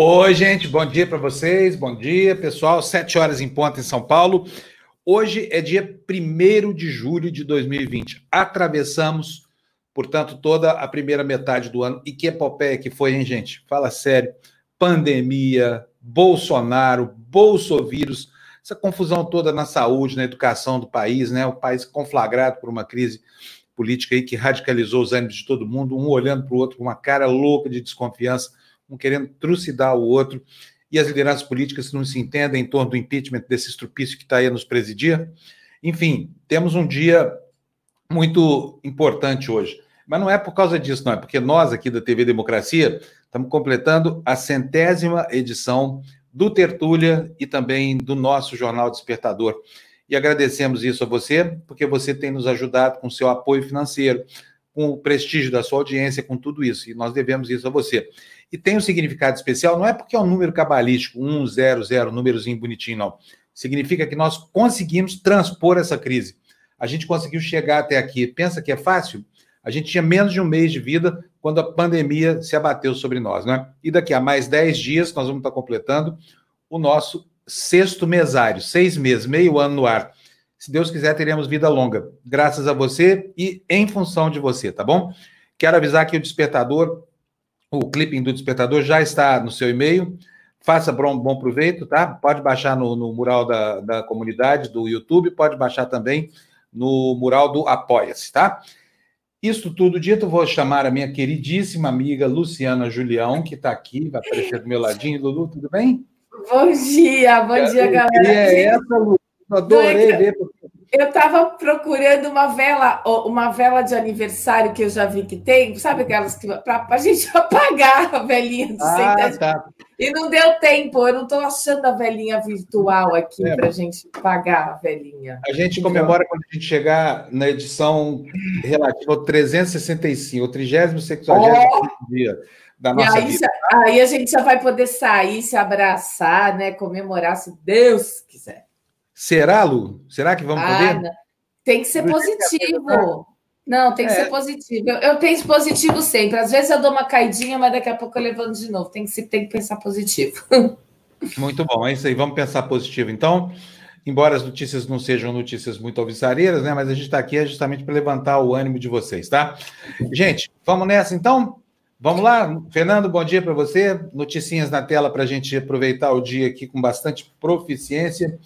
Oi, gente, bom dia para vocês, bom dia, pessoal. Sete horas em ponto em São Paulo. Hoje é dia 1 de julho de 2020. Atravessamos, portanto, toda a primeira metade do ano. E que epopeia que foi, hein, gente? Fala sério. Pandemia, Bolsonaro, Bolsovírus, essa confusão toda na saúde, na educação do país, né? O país conflagrado por uma crise política aí que radicalizou os ânimos de todo mundo, um olhando para o outro com uma cara louca de desconfiança um querendo trucidar o outro, e as lideranças políticas não se entendem em torno do impeachment desse estrupício que está aí a nos presidir. Enfim, temos um dia muito importante hoje. Mas não é por causa disso, não, é porque nós aqui da TV Democracia estamos completando a centésima edição do Tertúlia e também do nosso Jornal Despertador. E agradecemos isso a você, porque você tem nos ajudado com seu apoio financeiro, com o prestígio da sua audiência, com tudo isso. E nós devemos isso a você. E tem um significado especial, não é porque é um número cabalístico, um, zero, zero, númerozinho bonitinho, não. Significa que nós conseguimos transpor essa crise. A gente conseguiu chegar até aqui. Pensa que é fácil? A gente tinha menos de um mês de vida quando a pandemia se abateu sobre nós, né? E daqui a mais 10 dias nós vamos estar completando o nosso sexto mesário, seis meses, meio ano no ar. Se Deus quiser, teremos vida longa, graças a você e em função de você, tá bom? Quero avisar que o despertador o clipping do despertador já está no seu e-mail. Faça bom, bom proveito, tá? Pode baixar no, no mural da, da comunidade do YouTube, pode baixar também no mural do Apoia-se, tá? Isso tudo dito, vou chamar a minha queridíssima amiga Luciana Julião, que está aqui, vai aparecer do meu ladinho. Lulu, tudo bem? Bom dia, bom dia, galera. é essa, Lu? Adorei ver. Eu estava procurando uma vela, uma vela de aniversário que eu já vi que tem, sabe aquelas que para a gente apagar a velhinha do ah, tá. E não deu tempo, eu não estou achando a velhinha virtual aqui é, para a gente apagar a velhinha. A gente comemora quando a gente chegar na edição relativa ao 365, o 30 60 oh! dia da nossa aí, vida. aí a gente já vai poder sair, se abraçar, né? Comemorar, se Deus quiser. Será, Lu? Será que vamos ah, poder? Não. Tem que ser positivo. Não, tem que é. ser positivo. Eu, eu penso positivo sempre. Às vezes eu dou uma caidinha, mas daqui a pouco eu levanto de novo. Tem que, tem que pensar positivo. Muito bom, é isso aí. Vamos pensar positivo. Então, embora as notícias não sejam notícias muito alvissareiras, né? Mas a gente está aqui justamente para levantar o ânimo de vocês, tá? Gente, vamos nessa então? Vamos lá? Fernando, bom dia para você. Noticinhas na tela para a gente aproveitar o dia aqui com bastante proficiência.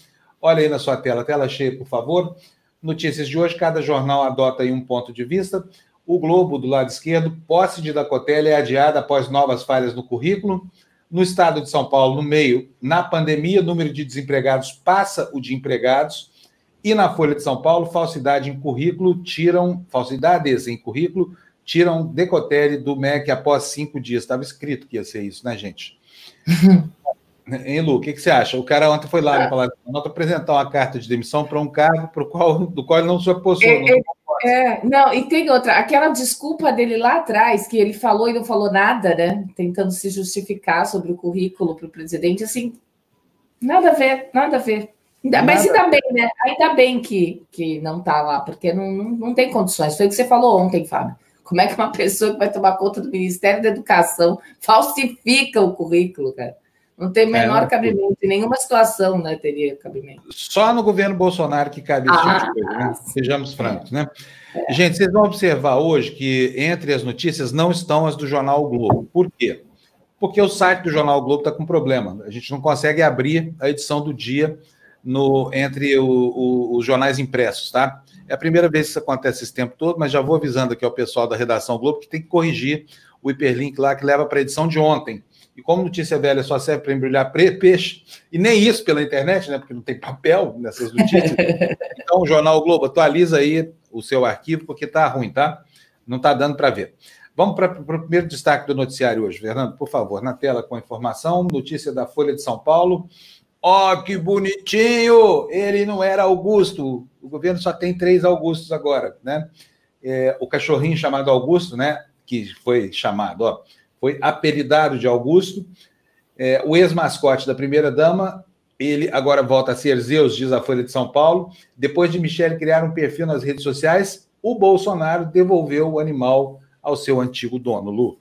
Olha aí na sua tela, tela cheia, por favor. Notícias de hoje, cada jornal adota um ponto de vista. O Globo, do lado esquerdo, posse de Dacotelli é adiada após novas falhas no currículo. No estado de São Paulo, no meio, na pandemia, o número de desempregados passa o de empregados. E na Folha de São Paulo, falsidade em currículo, tiram, falsidades em currículo, tiram Decotelli do MEC após cinco dias. Estava escrito que ia ser isso, né, gente? Hein, Lu, o que, que, você acha? O cara ontem foi lá no Palácio do Planalto apresentar uma carta de demissão para um cargo pro qual, do qual ele não se oposou. É, não, é, não, e tem outra, aquela desculpa dele lá atrás, que ele falou e não falou nada, né? Tentando se justificar sobre o currículo para o presidente, assim, nada a ver, nada a ver. Ainda, mas ainda bem, né? Ainda bem que, que não está lá, porque não, não, não tem condições. Foi o que você falou ontem, Fábio. Como é que uma pessoa que vai tomar conta do Ministério da Educação falsifica o currículo, cara? Não tem o é, menor é, cabimento, em nenhuma situação né, teria cabimento. Só no governo Bolsonaro que cabe isso, ah, tipo né? sejamos francos, né? É. Gente, vocês vão observar hoje que entre as notícias não estão as do Jornal o Globo. Por quê? Porque o site do Jornal o Globo está com problema. A gente não consegue abrir a edição do dia no, entre o, o, os jornais impressos, tá? É a primeira vez que isso acontece esse tempo todo, mas já vou avisando aqui ao pessoal da redação Globo que tem que corrigir o hiperlink lá que leva para a edição de ontem. E como notícia velha só serve para embrulhar peixe, e nem isso pela internet, né? Porque não tem papel nessas notícias. então, o Jornal Globo, atualiza aí o seu arquivo, porque tá ruim, tá? Não tá dando para ver. Vamos para o primeiro destaque do noticiário hoje, Fernando, por favor, na tela com a informação. Notícia da Folha de São Paulo. Ó, oh, que bonitinho! Ele não era Augusto. O governo só tem três Augustos agora, né? É, o cachorrinho chamado Augusto, né? Que foi chamado, ó foi apelidado de Augusto. É, o ex-mascote da primeira-dama, ele agora volta a ser Zeus, diz a Folha de São Paulo. Depois de Michele criar um perfil nas redes sociais, o Bolsonaro devolveu o animal ao seu antigo dono, Lu.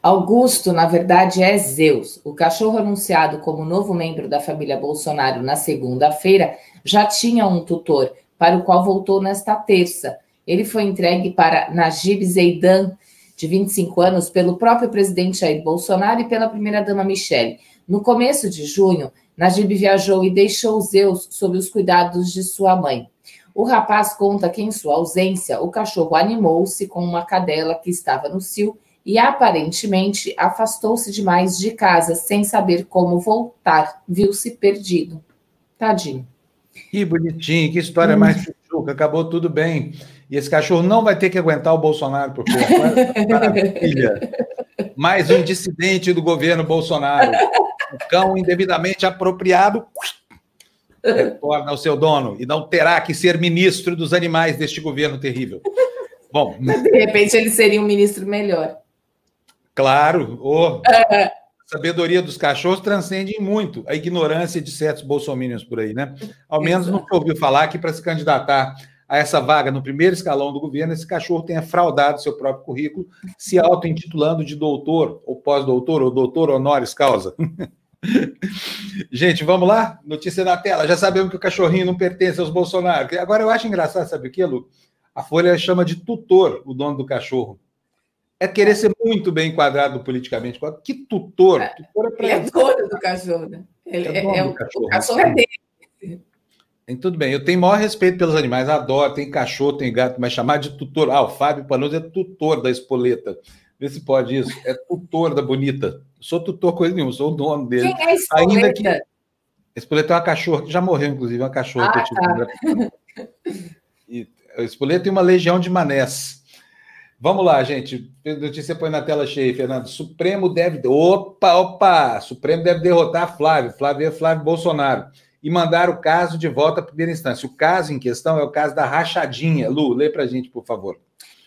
Augusto, na verdade, é Zeus. O cachorro anunciado como novo membro da família Bolsonaro na segunda-feira já tinha um tutor, para o qual voltou nesta terça. Ele foi entregue para Najib Zeidan, de 25 anos, pelo próprio presidente Jair Bolsonaro e pela primeira-dama Michele. No começo de junho, Najib viajou e deixou Zeus sob os cuidados de sua mãe. O rapaz conta que, em sua ausência, o cachorro animou-se com uma cadela que estava no cio e aparentemente afastou-se demais de casa sem saber como voltar. Viu-se perdido. Tadinho. Que bonitinho, que história hum. mais chuchuca. Acabou tudo bem. E esse cachorro não vai ter que aguentar o Bolsonaro por perto. Maravilha. Mais um dissidente do governo Bolsonaro. O cão indevidamente apropriado retorna ao seu dono e não terá que ser ministro dos animais deste governo terrível. Bom. De repente ele seria um ministro melhor. Claro, oh, a sabedoria dos cachorros transcende muito a ignorância de certos bolsominions por aí, né? Ao menos não ouviu falar que para se candidatar a essa vaga no primeiro escalão do governo, esse cachorro tenha fraudado seu próprio currículo, se auto-intitulando de doutor, ou pós-doutor, ou doutor honoris causa. Gente, vamos lá? Notícia na tela. Já sabemos que o cachorrinho não pertence aos Bolsonaro. Agora eu acho engraçado, sabe o que, Lu? A Folha chama de tutor o dono do cachorro é querer ser muito bem enquadrado politicamente. Que tutor? É, tutor é. Ele é dono do cachorro, né? Ele é, é, é o, cachorro. o cachorro é dele. Tudo bem, eu tenho maior respeito pelos animais, adoro, tem cachorro, tem gato, mas chamar de tutor. Ah, o Fábio Panoso é tutor da Espoleta. Vê se pode isso. É tutor da Bonita. sou tutor coisa nenhuma, sou o dono dele. Quem é Espoleta? Ainda que... Espoleta é uma cachorra que já morreu, inclusive, uma cachorra ah, que eu tive. Tá. E, Espoleta tem uma legião de manés. Vamos lá, gente. Notícia põe na tela cheia, Fernando. Supremo deve. Opa, opa! Supremo deve derrotar Flávio. Flávio é Flávio Bolsonaro. E mandar o caso de volta à primeira instância. O caso em questão é o caso da rachadinha. Lu, lê para a gente, por favor.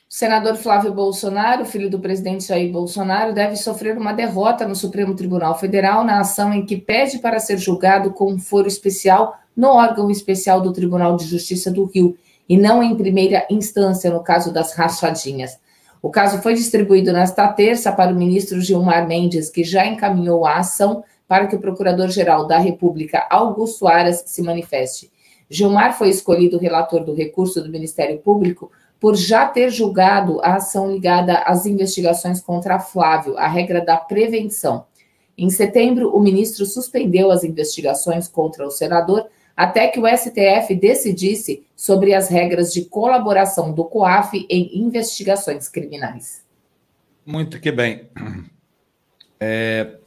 O senador Flávio Bolsonaro, filho do presidente Jair Bolsonaro, deve sofrer uma derrota no Supremo Tribunal Federal na ação em que pede para ser julgado com um foro especial no órgão especial do Tribunal de Justiça do Rio e não em primeira instância no caso das rachadinhas. O caso foi distribuído nesta terça para o ministro Gilmar Mendes, que já encaminhou a ação para que o Procurador-Geral da República, Augusto Aras, se manifeste. Gilmar foi escolhido relator do recurso do Ministério Público por já ter julgado a ação ligada às investigações contra Flávio, a regra da prevenção. Em setembro, o ministro suspendeu as investigações contra o senador até que o STF decidisse sobre as regras de colaboração do COAF em investigações criminais. Muito que bem. É,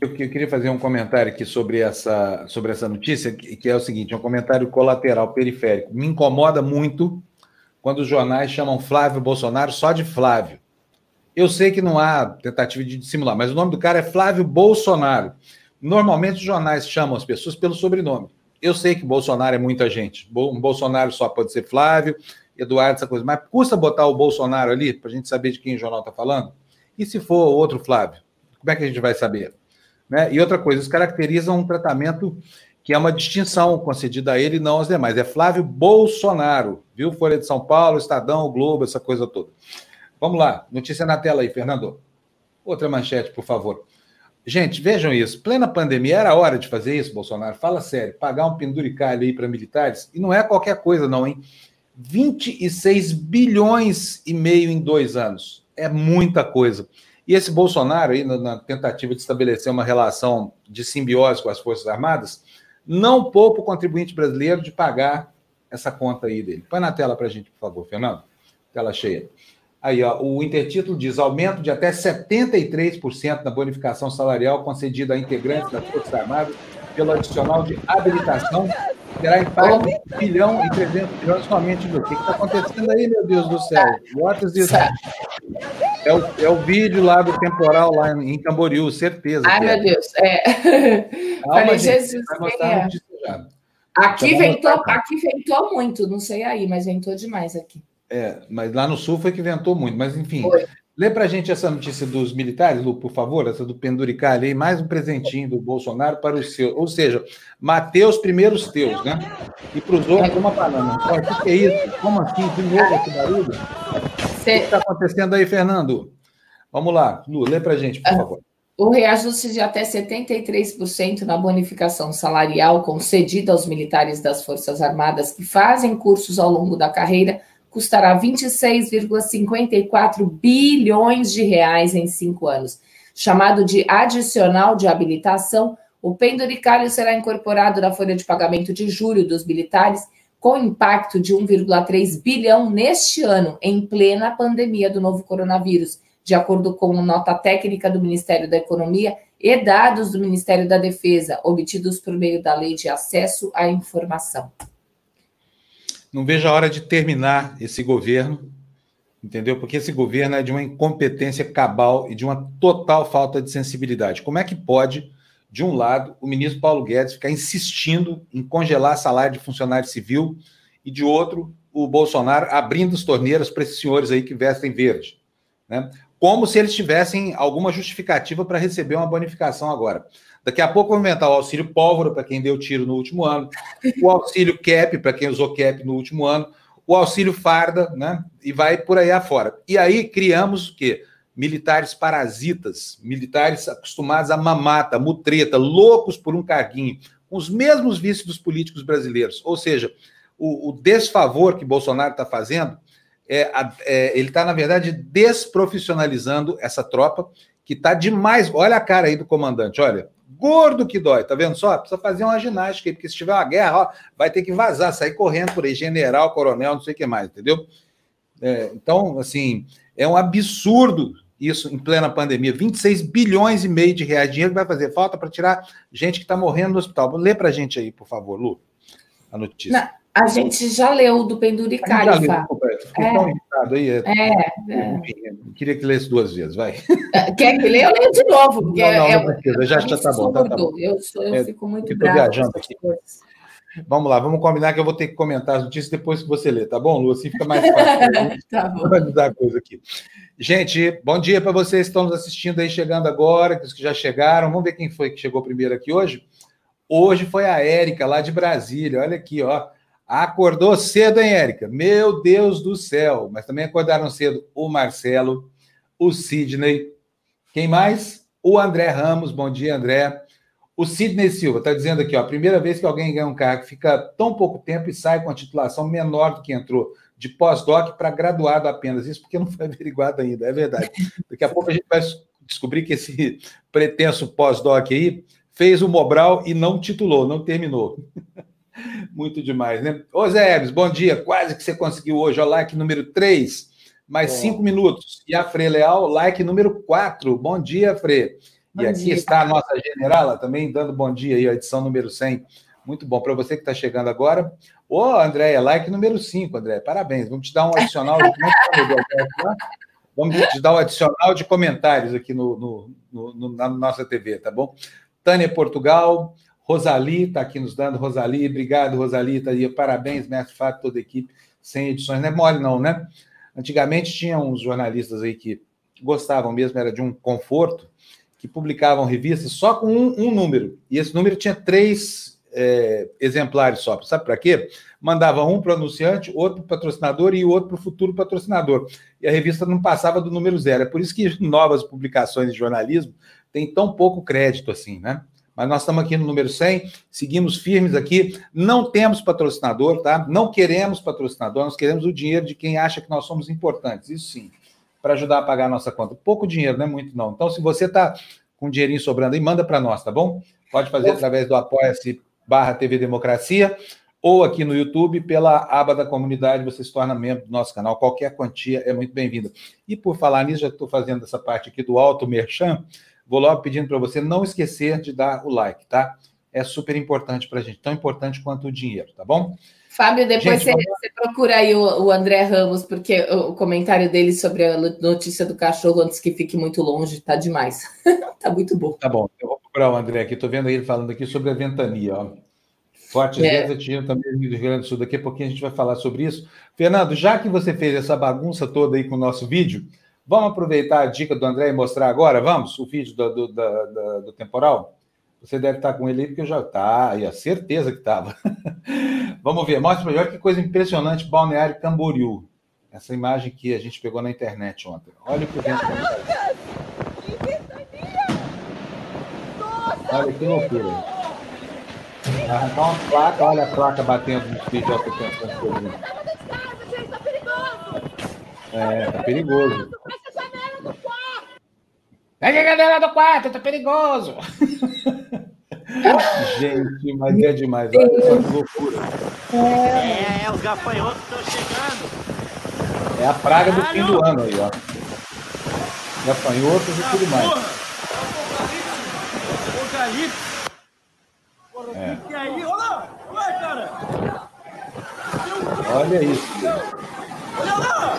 eu, queria fazer um comentário aqui sobre essa, sobre essa notícia, que é o seguinte: um comentário colateral periférico. Me incomoda muito quando os jornais chamam Flávio Bolsonaro só de Flávio. Eu sei que não há tentativa de dissimular, mas o nome do cara é Flávio Bolsonaro. Normalmente os jornais chamam as pessoas pelo sobrenome. Eu sei que Bolsonaro é muita gente. Um Bolsonaro só pode ser Flávio, Eduardo, essa coisa. Mas custa botar o Bolsonaro ali para a gente saber de quem o jornal está falando? E se for outro Flávio? Como é que a gente vai saber? Né? E outra coisa, eles caracterizam um tratamento que é uma distinção concedida a ele e não aos demais. É Flávio Bolsonaro, viu? Folha de São Paulo, Estadão, Globo, essa coisa toda. Vamos lá, notícia na tela aí, Fernando. Outra manchete, por favor. Gente, vejam isso. Plena pandemia, era hora de fazer isso, Bolsonaro? Fala sério. Pagar um penduricalho aí para militares? E não é qualquer coisa, não, hein? 26 bilhões e meio em dois anos. É muita coisa. E esse Bolsonaro, aí, na, tentativa de estabelecer uma relação de simbiose com as Forças Armadas, não poupa o contribuinte brasileiro de pagar essa conta aí dele. Põe na tela para a gente, por favor, Fernando. Tela cheia. Aí, ó, o intertítulo diz aumento de até 73% na bonificação salarial concedida a integrantes das Forças Armadas pelo adicional de habilitação terá impacto de 1 bilhão e 300 milhões somente. O que está acontecendo aí, meu Deus do céu? What is this? É o, é o vídeo lá do temporal lá em Camboriú, certeza. Ai, meu é. Deus. É. Calma, Falei, gente, Jesus. É. Aqui, ventou, aqui ventou muito, não sei aí, mas ventou demais aqui. É, mas lá no sul foi que ventou muito, mas enfim. Foi. Lê para a gente essa notícia dos militares, Lu, por favor, essa do penduricalho aí, mais um presentinho do Bolsonaro para o seu. Ou seja, Mateus primeiros teus, né? E para os outros, uma banana. O que é isso? Como assim? De novo esse barulho? O que está acontecendo aí, Fernando? Vamos lá, Lu, lê para a gente, por favor. O reajuste de até 73% na bonificação salarial concedida aos militares das Forças Armadas que fazem cursos ao longo da carreira custará 26,54 bilhões de reais em cinco anos. Chamado de adicional de habilitação, o penduricalho será incorporado na folha de pagamento de julho dos militares, com impacto de 1,3 bilhão neste ano, em plena pandemia do novo coronavírus de acordo com nota técnica do Ministério da Economia e dados do Ministério da Defesa, obtidos por meio da Lei de Acesso à Informação. Não vejo a hora de terminar esse governo, entendeu? Porque esse governo é de uma incompetência cabal e de uma total falta de sensibilidade. Como é que pode, de um lado, o ministro Paulo Guedes ficar insistindo em congelar salário de funcionário civil e, de outro, o Bolsonaro abrindo as torneiras para esses senhores aí que vestem verde? Né? como se eles tivessem alguma justificativa para receber uma bonificação agora. Daqui a pouco vou inventar o auxílio pólvora para quem deu tiro no último ano, o auxílio CAP para quem usou CAP no último ano, o auxílio farda, né? E vai por aí afora. E aí criamos o quê? Militares parasitas, militares acostumados a mamata, mutreta, loucos por um carguinho, com os mesmos vícios dos políticos brasileiros. Ou seja, o, o desfavor que Bolsonaro está fazendo é, é, ele está, na verdade, desprofissionalizando essa tropa, que está demais. Olha a cara aí do comandante, olha. Gordo que dói, tá vendo só? Precisa fazer uma ginástica aí, porque se tiver uma guerra, ó, vai ter que vazar, sair correndo por aí, general, coronel, não sei o que mais, entendeu? É, então, assim, é um absurdo isso em plena pandemia. 26 bilhões e meio de reais, dinheiro que vai fazer falta para tirar gente que está morrendo no hospital. Lê para gente aí, por favor, Lu, a notícia. Não. A gente já leu do Penduricalho, Fá. Fiquei é. tão irritado aí. É, é, é. Queria que lesse duas vezes, vai. Quer que leia? Eu leio de novo. Porque não, não, é, não precisa, já, já tá bom. Tá, tá bom. Eu, sou, eu é, fico muito bravo. viajando aqui. Vamos lá, vamos combinar que eu vou ter que comentar as notícias depois que você lê, tá bom, Lu? Assim fica mais fácil. tá bom. Vou dar coisa aqui. Gente, bom dia para vocês que estão nos assistindo aí, chegando agora, os que já chegaram. Vamos ver quem foi que chegou primeiro aqui hoje. Hoje foi a Érica, lá de Brasília. Olha aqui, ó. Acordou cedo, hein, Érica? Meu Deus do céu! Mas também acordaram cedo o Marcelo, o Sidney. Quem mais? O André Ramos. Bom dia, André. O Sidney Silva está dizendo aqui, ó, a primeira vez que alguém ganha um cargo fica tão pouco tempo e sai com a titulação menor do que entrou, de pós-doc para graduado apenas. Isso porque não foi averiguado ainda, é verdade. Daqui a pouco a gente vai descobrir que esse pretenso pós-doc aí fez o Mobral e não titulou, não terminou. Muito demais, né? Ô Zé Hermes, bom dia. Quase que você conseguiu hoje. Ó, like número 3, mais 5 minutos. E a Fre Leal, like número 4. Bom dia, Fre. Bom e aqui dia. está a nossa generala também, dando bom dia aí, a edição número 100. Muito bom. Para você que está chegando agora. Ô, Andréia, like número 5, André. Parabéns. Vamos te dar um adicional. De... Vamos te dar um adicional de comentários aqui no, no, no na nossa TV, tá bom? Tânia Portugal, Rosali está aqui nos dando. Rosali, obrigado, Rosali. Tá aí. Parabéns, mestre Fábio, toda a equipe. Sem edições, não é mole, não, né? Antigamente tinha uns jornalistas aí que gostavam mesmo, era de um conforto, que publicavam revistas só com um, um número. E esse número tinha três é, exemplares só. Sabe para quê? Mandava um para o anunciante, outro para o patrocinador e outro para o futuro patrocinador. E a revista não passava do número zero. É por isso que novas publicações de jornalismo têm tão pouco crédito assim, né? Mas nós estamos aqui no número 100, seguimos firmes aqui, não temos patrocinador, tá? Não queremos patrocinador, nós queremos o dinheiro de quem acha que nós somos importantes, isso sim, para ajudar a pagar a nossa conta. Pouco dinheiro, não é muito não. Então, se você está com um dinheirinho sobrando aí, manda para nós, tá bom? Pode fazer através do apoia-se barra TV Democracia ou aqui no YouTube pela aba da comunidade, você se torna membro do nosso canal. Qualquer quantia é muito bem-vinda. E por falar nisso, já estou fazendo essa parte aqui do Alto Merchan, Vou logo pedindo para você não esquecer de dar o like, tá? É super importante para a gente, tão importante quanto o dinheiro, tá bom? Fábio, depois gente, você, vamos... você, procura aí o, o, André Ramos, porque o comentário dele sobre a notícia do cachorro antes que fique muito longe tá demais. tá muito bom. Tá bom, eu vou procurar o André aqui. Estou vendo ele falando aqui sobre a ventania. Ó. Fortes é. ventos tinha também no Rio Grande do Sul. Daqui a pouquinho a gente vai falar sobre isso. Fernando, já que você fez essa bagunça toda aí com o nosso vídeo, Vamos aproveitar a dica do André e mostrar agora, vamos, o vídeo do, do, do, do temporal? Você deve estar com ele aí, porque eu já tá, e a certeza que estava. vamos ver, mostra melhor que coisa impressionante, Balneário Camboriú. Essa imagem que a gente pegou na internet ontem. Olha o que vem. Tá Caraca! Que! Nossa, Olha que loucura. Arrancar uma placa, olha a placa batendo no vídeo. Tá gente, tá perigoso! É, tá perigoso. Tá Pega a galera do quarto, tá perigoso. Gente, mas é demais. Olha que loucura. É, é, os gafanhotos estão chegando. É a praga do fim do ano aí, ó. Gafanhotos e tudo mais. Apocalipse. É. E aí, olha lá, olha cara. Olha isso. Olha lá.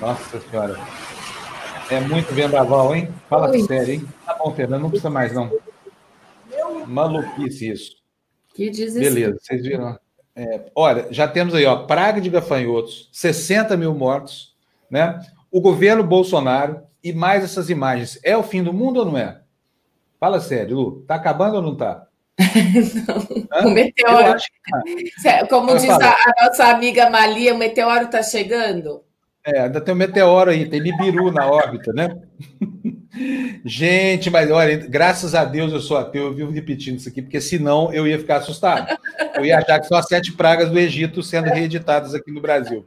Nossa senhora. É muito vendaval, hein? Fala Oi. sério, hein? Tá bom, Fernando, não precisa mais, não. Maluquice isso. Que diz Beleza, vocês viram. É, olha, já temos aí, ó, praga de gafanhotos, 60 mil mortos, né? O governo Bolsonaro e mais essas imagens. É o fim do mundo ou não é? Fala sério, Lu. Tá acabando ou não tá? o meteoro. Tá. Como diz a, a, nossa amiga Malia, o meteoro tá chegando? É, ainda tem um meteoro aí, tem Nibiru na órbita, né? Gente, mas olha, graças a Deus eu sou ateu, eu vivo repetindo isso aqui, porque senão eu ia ficar assustado. Eu ia achar que são as sete pragas do Egito sendo reeditadas aqui no Brasil.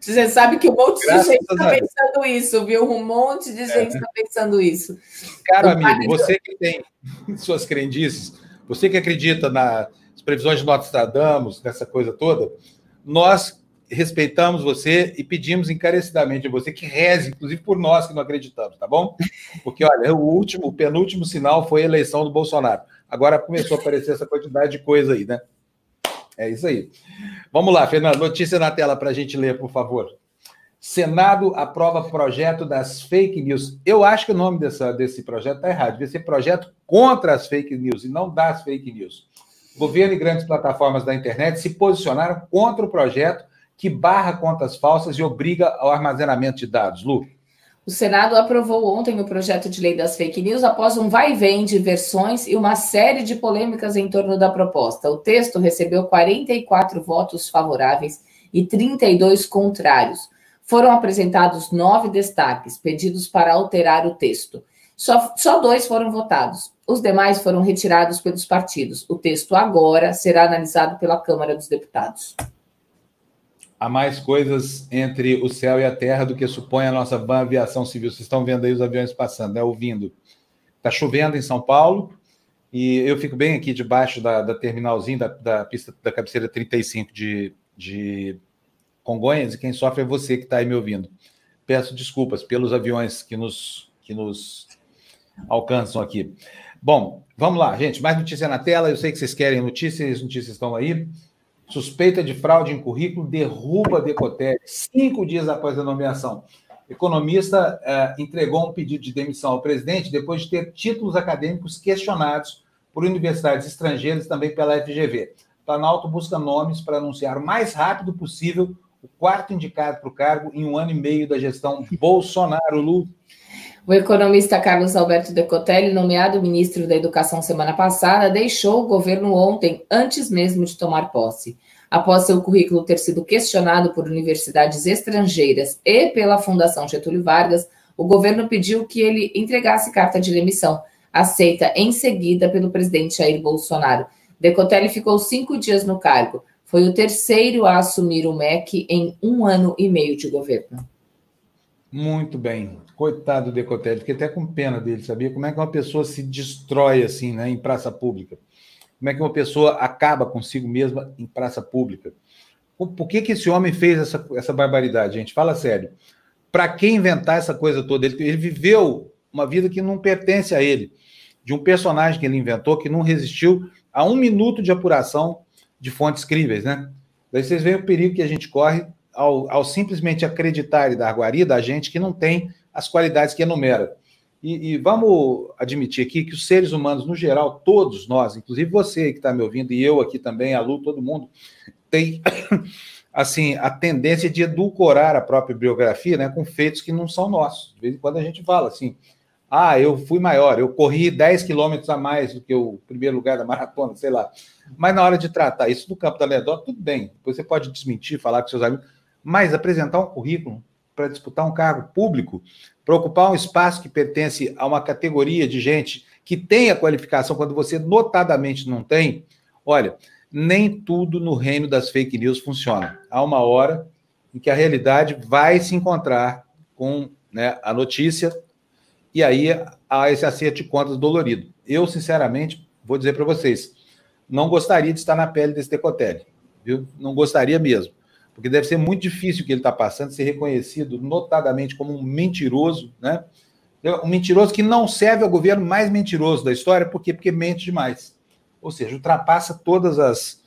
Você sabe que um monte graças de gente está pensando isso, viu? Um monte de gente está é. pensando isso. Caro amigo, você que tem suas crendices, você que acredita nas previsões de Nostradamus, nessa coisa toda, nós respeitamos você e pedimos encarecidamente a você que reze, inclusive por nós que não acreditamos, tá bom? Porque, olha, o último, o penúltimo sinal foi a eleição do Bolsonaro. Agora começou a aparecer essa quantidade de coisa aí, né? É isso aí. Vamos lá, Fernando, notícia na tela para a gente ler, por favor. Senado aprova projeto das fake news. Eu acho que o nome dessa, desse projeto está errado. Devia ser projeto contra as fake news e não das fake news. Governo e grandes plataformas da internet se posicionaram contra o projeto que barra contas falsas e obriga ao armazenamento de dados. Lu. O Senado aprovou ontem o projeto de lei das fake news após um vai e vem de versões e uma série de polêmicas em torno da proposta. O texto recebeu 44 votos favoráveis e 32 contrários. Foram apresentados nove destaques, pedidos para alterar o texto. Só, só dois foram votados. Os demais foram retirados pelos partidos. O texto agora será analisado pela Câmara dos Deputados há mais coisas entre o céu e a terra do que supõe a nossa van aviação civil. Vocês estão vendo aí os aviões passando, né? Ouvindo. Está chovendo em São Paulo e eu fico bem aqui debaixo da, da terminalzinho da, da, pista da cabeceira 35 de, de Congonhas e quem sofre é você que está aí me ouvindo. Peço desculpas pelos aviões que nos, que nos alcançam aqui. Bom, vamos lá, gente. Mais notícia na tela. Eu sei que vocês querem notícias, as notícias estão aí. Suspeita de fraude em currículo derruba Decotelli cinco dias após a nomeação. Economista eh, entregou um pedido de demissão ao presidente depois de ter títulos acadêmicos questionados por universidades estrangeiras e também pela FGV. Planalto busca nomes para anunciar o mais rápido possível o quarto indicado para o cargo em um ano e meio da gestão Bolsonaro. Lu. O economista Carlos Alberto Decotelli, nomeado ministro da Educação semana passada, deixou o governo ontem, antes mesmo de tomar posse. Após seu currículo ter sido questionado por universidades estrangeiras e pela Fundação Getúlio Vargas, o governo pediu que ele entregasse carta de demissão, aceita em seguida pelo presidente Jair Bolsonaro. Decotelli ficou cinco dias no cargo. Foi o terceiro a assumir o MEC em um ano e meio de governo. Muito bem. Coitado do Decotelli, fiquei até com pena dele, sabia? Como é que uma pessoa se destrói assim, né, em praça pública? Como é que uma pessoa acaba consigo mesma em praça pública? Por que, que esse homem fez essa, essa barbaridade, gente? Fala sério. Para que inventar essa coisa toda? Ele, ele viveu uma vida que não pertence a ele, de um personagem que ele inventou que não resistiu a um minuto de apuração de fontes críveis, né? Daí vocês veem o perigo que a gente corre ao, ao simplesmente acreditar e dar guarida a gente que não tem as qualidades que enumera. E, e, vamos admitir aqui que os seres humanos, no geral, todos nós, inclusive você que está me ouvindo, e eu aqui também, a Lu, todo mundo, tem assim a tendência de edulcorar a própria biografia né, com feitos que não são nossos. De vez em quando a gente fala assim, ah, eu fui maior, eu corri 10 quilômetros a mais do que o primeiro lugar da maratona, sei lá. Mas na hora de tratar isso no campo da anedota, tudo bem. Depois você pode desmentir, falar com seus amigos, mas apresentar um currículo para disputar um cargo público, para ocupar um espaço que pertence a uma categoria de gente que tem a qualificação, quando você notadamente não tem, olha, nem tudo no reino das fake news funciona. Há uma hora em que a realidade vai se encontrar com né, a notícia, e aí há esse acerto de contas dolorido. Eu, sinceramente, vou dizer para vocês, não gostaria de estar na pele desse Decotelli, viu? Não gostaria mesmo, porque deve ser muito difícil o que ele está passando, ser reconhecido notadamente como um mentiroso, né? Um mentiroso que não serve ao governo mais mentiroso da história, por quê? Porque mente demais. Ou seja, ultrapassa todas as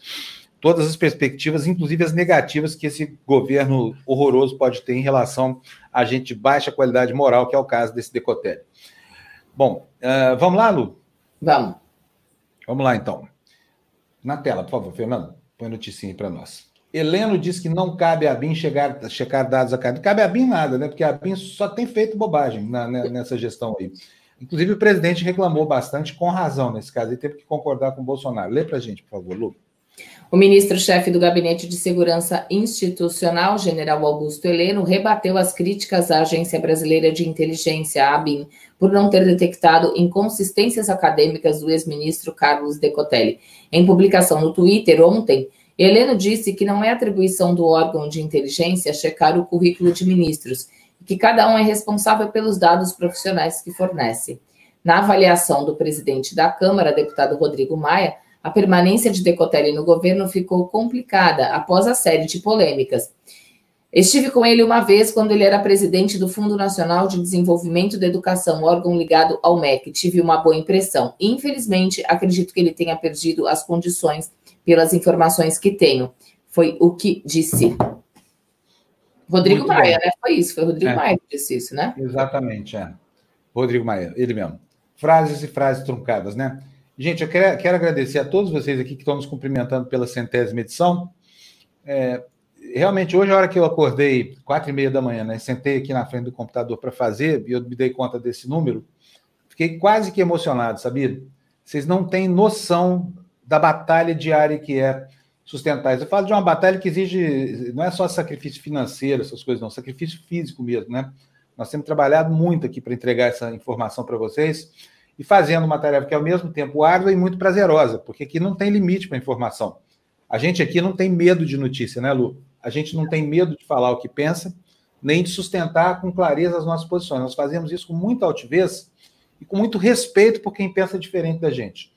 todas as perspectivas, inclusive as negativas que esse governo horroroso pode ter em relação a gente de baixa qualidade moral, que é o caso desse Decotelli. Bom, uh, vamos lá, Lu? Vamos. Vamos lá, então. Na tela, por favor, Fernando. Põe a notícia aí para nós. Heleno diz que não cabe a BIM chegar, checar dados acadêmicos. Cabe a BIM nada, né? Porque a BIM só tem feito bobagem na, né, nessa gestão aí. Inclusive, o presidente reclamou bastante, com razão nesse caso, e teve que concordar com o Bolsonaro. Lê para a gente, por favor, Lu. O ministro-chefe do Gabinete de Segurança Institucional, general Augusto Heleno, rebateu as críticas à Agência Brasileira de Inteligência, ABIN, por não ter detectado inconsistências acadêmicas do ex-ministro Carlos Decotelli. Em publicação no Twitter ontem, Heleno disse que não é atribuição do órgão de inteligência checar o currículo de ministros e que cada um é responsável pelos dados profissionais que fornece. Na avaliação do presidente da Câmara, deputado Rodrigo Maia, a permanência de Decotelli no governo ficou complicada após a série de polêmicas. Estive com ele uma vez quando ele era presidente do Fundo Nacional de Desenvolvimento da Educação, órgão ligado ao MEC. Tive uma boa impressão. Infelizmente, acredito que ele tenha perdido as condições pelas informações que tenho. Foi o que disse. Rodrigo Muito Maia, bem. né? Foi isso, foi Rodrigo é. Maia que disse isso, né? Exatamente, é. Rodrigo Maia, ele mesmo. Frases e frases truncadas, né? Gente, eu quero, quero, agradecer a todos vocês aqui que estão nos cumprimentando pela centésima edição. É, realmente, hoje, a hora que eu acordei, quatro e meia da manhã, né? Sentei aqui na frente do computador para fazer, e eu me dei conta desse número, fiquei quase que emocionado, sabia? Vocês não têm noção da batalha diária que é sustentar isso. Eu falo de uma batalha que exige, não é só sacrifício financeiro, essas coisas, não, sacrifício físico mesmo, né? Nós temos trabalhado muito aqui para entregar essa informação para vocês e fazendo uma tarefa que é ao mesmo tempo árdua e muito prazerosa, porque aqui não tem limite para informação. A gente aqui não tem medo de notícia, né, Lu? A gente não tem medo de falar o que pensa, nem de sustentar com clareza as nossas posições. Nós fazemos isso com muita altivez e com muito respeito por quem pensa diferente da gente.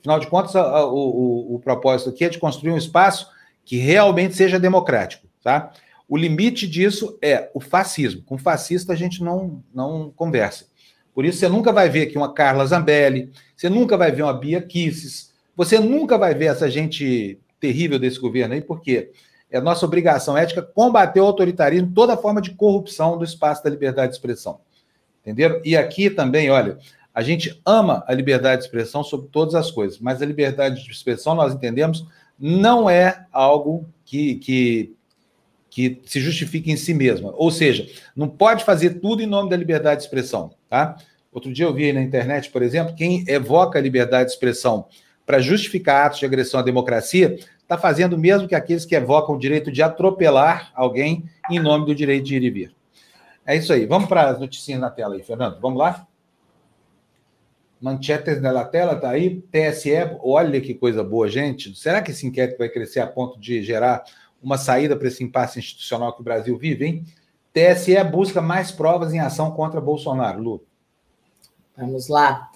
Afinal de contas, o, o, o propósito aqui é de construir um espaço que realmente seja democrático, tá? O limite disso é o fascismo. Com fascista a gente não, não conversa. Por isso, você nunca vai ver aqui uma Carla Zambelli, você nunca vai ver uma Bia Kisses, você nunca vai ver essa gente terrível desse governo aí, porque é nossa obrigação ética combater o autoritarismo, toda forma de corrupção do espaço da liberdade de expressão. Entenderam? E aqui também, olha, a gente ama a liberdade de expressão sobre todas as coisas, mas a liberdade de expressão, nós entendemos, não é algo que, que, que se justifique em si mesma. Ou seja, não pode fazer tudo em nome da liberdade de expressão. Tá? Outro dia eu vi na internet, por exemplo, quem evoca a liberdade de expressão para justificar atos de agressão à democracia está fazendo o mesmo que aqueles que evocam o direito de atropelar alguém em nome do direito de ir e vir. É isso aí. Vamos para as notícias na tela aí, Fernando. Vamos lá? Manchetes na tela, tá aí. TSE, olha que coisa boa, gente. Será que esse inquérito vai crescer a ponto de gerar uma saída para esse impasse institucional que o Brasil vive, hein? TSE busca mais provas em ação contra Bolsonaro, Lu. Vamos lá.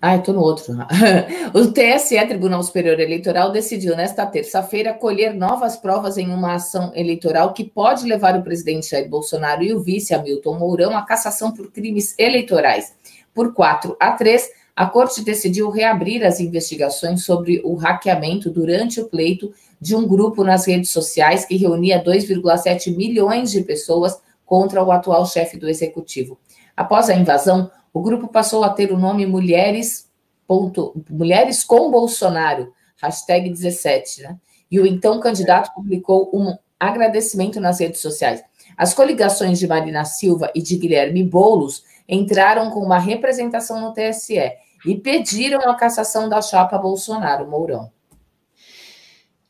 Ah, estou no outro. o TSE, Tribunal Superior Eleitoral, decidiu nesta terça-feira colher novas provas em uma ação eleitoral que pode levar o presidente Jair Bolsonaro e o vice Hamilton Mourão à cassação por crimes eleitorais. Por 4 a 3, a Corte decidiu reabrir as investigações sobre o hackeamento durante o pleito de um grupo nas redes sociais que reunia 2,7 milhões de pessoas contra o atual chefe do executivo. Após a invasão, o grupo passou a ter o nome Mulheres, ponto, Mulheres com Bolsonaro, hashtag 17, né? E o então candidato publicou um agradecimento nas redes sociais. As coligações de Marina Silva e de Guilherme Boulos entraram com uma representação no TSE e pediram a cassação da chapa Bolsonaro-Mourão.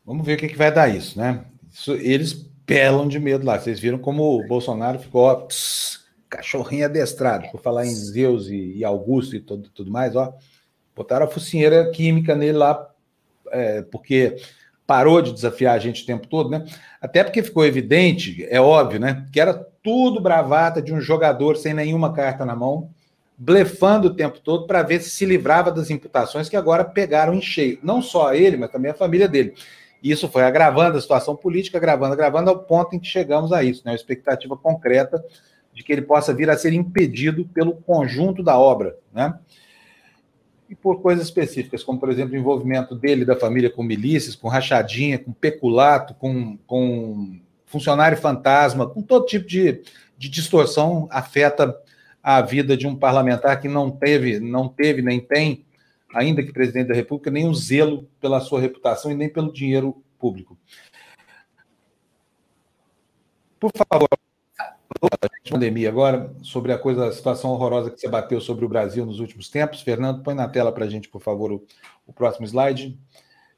Vamos ver o que, que vai dar isso, né? Isso, eles pelam de medo lá. Vocês viram como o Bolsonaro ficou, ó, pss, cachorrinho adestrado, por falar em Zeus e, e Augusto e tudo, tudo mais, ó. Botaram a focinheira química nele lá, é, porque parou de desafiar a gente o tempo todo, né? Até porque ficou evidente, é óbvio, né? Que era tudo bravata de um jogador sem nenhuma carta na mão, blefando o tempo todo para ver se se livrava das imputações que agora pegaram em cheio. Não só ele, mas também a família dele. Isso foi agravando a situação política, agravando, agravando, ao ponto em que chegamos a isso, né? Uma expectativa concreta de que ele possa vir a ser impedido pelo conjunto da obra, né? E por coisas específicas, como, por exemplo, o envolvimento dele da família com milícias, com rachadinha, com peculato, com, com funcionário fantasma, com todo tipo de, de distorção, afeta a vida de um parlamentar que não teve, não teve nem tem ainda que presidente da República, nem o zelo pela sua reputação e nem pelo dinheiro público. Por favor, pandemia agora, sobre a coisa, a situação horrorosa que você bateu sobre o Brasil nos últimos tempos. Fernando, põe na tela para a gente, por favor, o, o próximo slide.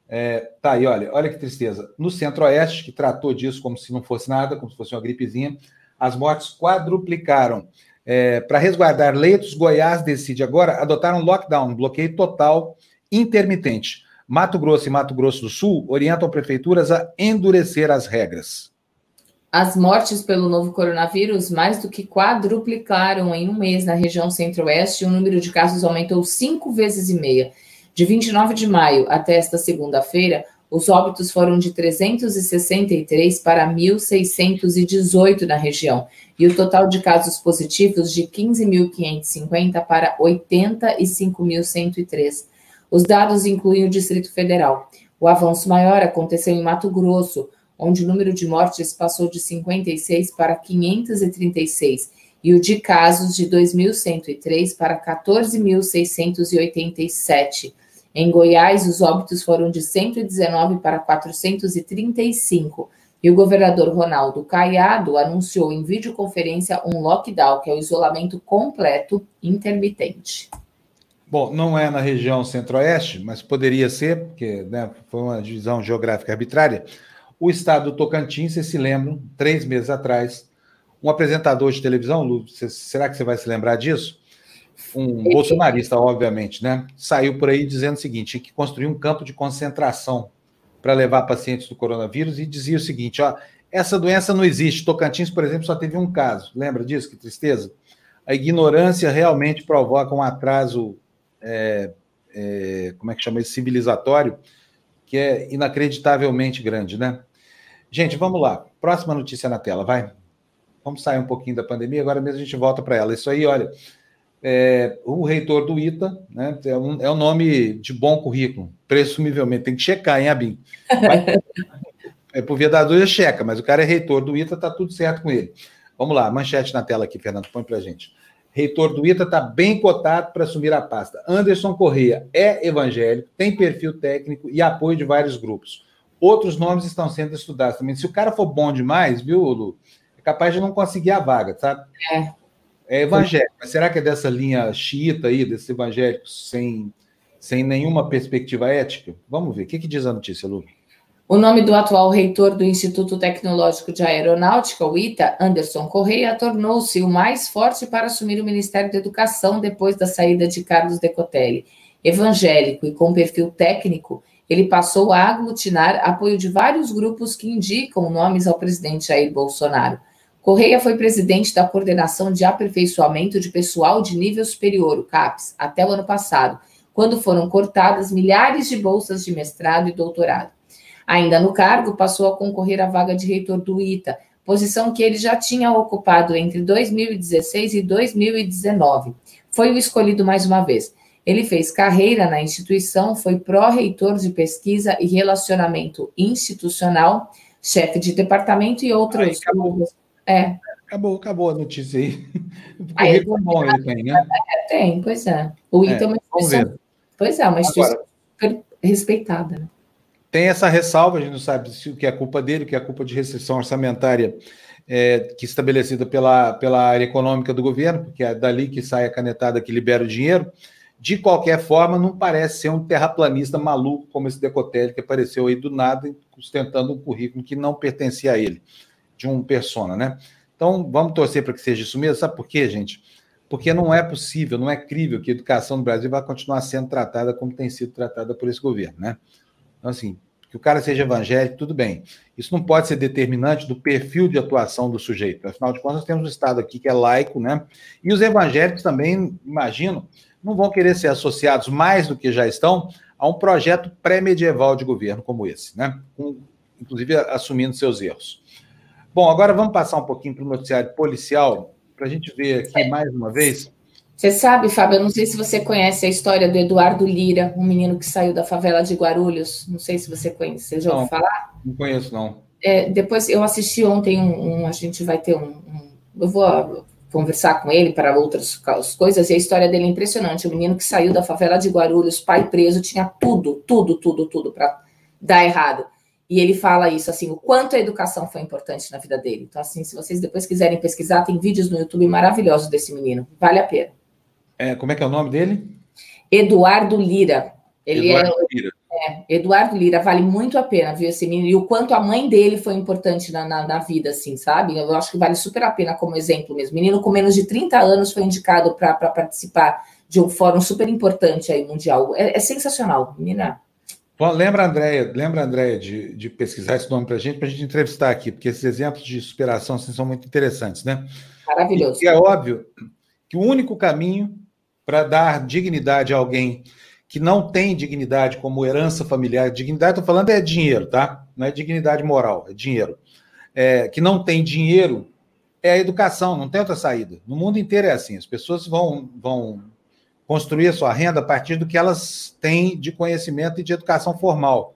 É, tá aí, olha, olha que tristeza. No Centro-Oeste, que tratou disso como se não fosse nada, como se fosse uma gripezinha, as mortes quadruplicaram. É, Para resguardar leitos, Goiás decide agora adotar um lockdown, bloqueio total intermitente. Mato Grosso e Mato Grosso do Sul orientam prefeituras a endurecer as regras. As mortes pelo novo coronavírus mais do que quadruplicaram em um mês na região centro-oeste e o número de casos aumentou cinco vezes e meia. De 29 de maio até esta segunda-feira, os óbitos foram de 363 para 1.618 na região, e o total de casos positivos de 15.550 para 85.103. Os dados incluem o Distrito Federal. O avanço maior aconteceu em Mato Grosso, onde o número de mortes passou de 56 para 536, e o de casos de 2.103 para 14.687. Em Goiás, os óbitos foram de 119 para 435. E o governador Ronaldo Caiado anunciou em videoconferência um lockdown, que é o isolamento completo intermitente. Bom, não é na região centro-oeste, mas poderia ser, porque né, foi uma divisão geográfica arbitrária. O estado do Tocantins, vocês se lembram, três meses atrás, um apresentador de televisão, Lu, será que você vai se lembrar disso? Um bolsonarista, obviamente, né? Saiu por aí dizendo o seguinte: que construir um campo de concentração para levar pacientes do coronavírus e dizia o seguinte: ó, essa doença não existe. Tocantins, por exemplo, só teve um caso. Lembra disso? Que tristeza. A ignorância realmente provoca um atraso, é, é, como é que chama isso? Civilizatório, que é inacreditavelmente grande, né? Gente, vamos lá. Próxima notícia na tela, vai. Vamos sair um pouquinho da pandemia, agora mesmo a gente volta para ela. Isso aí, olha, é, o reitor do ITA, né, é, um, é um nome de bom currículo, presumivelmente, tem que checar, hein, Abim? é, por via da dúvida, checa, mas o cara é reitor do ITA, tá tudo certo com ele. Vamos lá, manchete na tela aqui, Fernando, põe para gente. Reitor do ITA está bem cotado para assumir a pasta. Anderson Correia é evangélico, tem perfil técnico e apoio de vários grupos. Outros nomes estão sendo estudados também. Se o cara for bom demais, viu, Lu? É capaz de não conseguir a vaga, sabe? É é evangélico. Mas será que é dessa linha xiita aí, desses evangélicos sem, sem nenhuma perspectiva ética? Vamos ver. O que, que diz a notícia, Lu? O nome do atual reitor do Instituto Tecnológico de Aeronáutica, o ITA, Anderson Correia, tornou-se o mais forte para assumir o Ministério da Educação depois da saída de Carlos Decotelli. Evangélico e com perfil técnico, ele passou a aglutinar apoio de vários grupos que indicam nomes ao presidente Jair Bolsonaro. Correia foi presidente da Coordenação de Aperfeiçoamento de Pessoal de Nível Superior, o CAPES, até o ano passado, quando foram cortadas milhares de bolsas de mestrado e doutorado. Ainda no cargo, passou a concorrer à vaga de reitor do ITA, posição que ele já tinha ocupado entre 2016 e 2019. Foi o escolhido mais uma vez. Ele fez carreira na instituição, foi pró-reitor de pesquisa e relacionamento institucional, chefe de departamento e outros. É. Acabou, acabou a notícia aí. O currículo bom ele tem, né? É, tem, pois é. O ITA é uma instituição. Pois é, uma instituição Agora, respeitada. Né? Tem essa ressalva, a gente não sabe se o que é culpa dele, o que é culpa de restrição orçamentária é, que estabelecida pela, pela área econômica do governo, porque é dali que sai a canetada que libera o dinheiro. De qualquer forma, não parece ser um terraplanista maluco como esse Decotelli que apareceu aí do nada, sustentando um currículo que não pertencia a ele. De um persona, né? Então, vamos torcer para que seja isso mesmo. Sabe por quê, gente? Porque não é possível, não é crível que a educação no Brasil vai continuar sendo tratada como tem sido tratada por esse governo, né? Então, assim, que o cara seja evangélico, tudo bem. Isso não pode ser determinante do perfil de atuação do sujeito. Afinal de contas, nós temos um Estado aqui que é laico, né? E os evangélicos também, imagino, não vão querer ser associados mais do que já estão a um projeto pré-medieval de governo como esse, né? Com, inclusive assumindo seus erros. Bom, agora vamos passar um pouquinho para o noticiário policial, para a gente ver aqui mais uma vez. Você sabe, Fábio, eu não sei se você conhece a história do Eduardo Lira, um menino que saiu da favela de Guarulhos. Não sei se você conhece, você já ouviu falar? Não conheço, não. É, depois eu assisti ontem um, um, a gente vai ter um, um, eu vou conversar com ele para outras coisas e a história dele é impressionante. O menino que saiu da favela de Guarulhos, pai preso, tinha tudo, tudo, tudo, tudo para dar errado. E ele fala isso, assim, o quanto a educação foi importante na vida dele. Então, assim, se vocês depois quiserem pesquisar, tem vídeos no YouTube maravilhosos desse menino. Vale a pena. É, como é que é o nome dele? Eduardo Lira. Ele Eduardo é, Lira. É, Eduardo Lira, vale muito a pena ver esse menino e o quanto a mãe dele foi importante na, na, na, vida, assim, sabe? Eu acho que vale super a pena como exemplo mesmo. Menino com menos de 30 anos foi indicado para participar de um fórum super importante aí, mundial. É, é sensacional, menina. Bom, lembra, Andréia, lembra, Andréia, de, de pesquisar esse nome para a gente, para a gente entrevistar aqui, porque esses exemplos de superação assim, são muito interessantes, né? Maravilhoso. E é óbvio que o único caminho para dar dignidade a alguém que não tem dignidade como herança familiar, dignidade, estou falando é dinheiro, tá? Não é dignidade moral, é dinheiro. É, que não tem dinheiro é a educação, não tem outra saída. No mundo inteiro é assim, as pessoas vão, vão construir a sua renda a partir do que elas têm de conhecimento e de educação formal.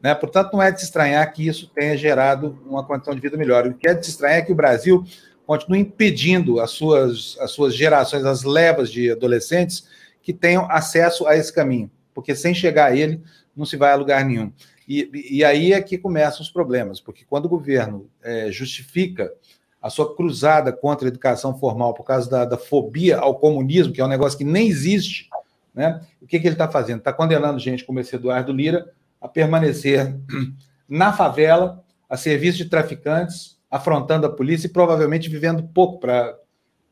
Né? Portanto, não é de se estranhar que isso tenha gerado uma condição de vida melhor. O que é de se estranhar é que o Brasil continua impedindo as suas, as suas gerações, as levas de adolescentes que tenham acesso a esse caminho, porque sem chegar a ele não se vai a lugar nenhum. E, e aí é que começam os problemas, porque quando o governo é, justifica a sua cruzada contra a educação formal por causa da, da, fobia ao comunismo, que é um negócio que nem existe, né? o que, que ele está fazendo? Está condenando gente como esse Eduardo Lira a permanecer na favela, a serviço de traficantes, afrontando a polícia e provavelmente vivendo pouco para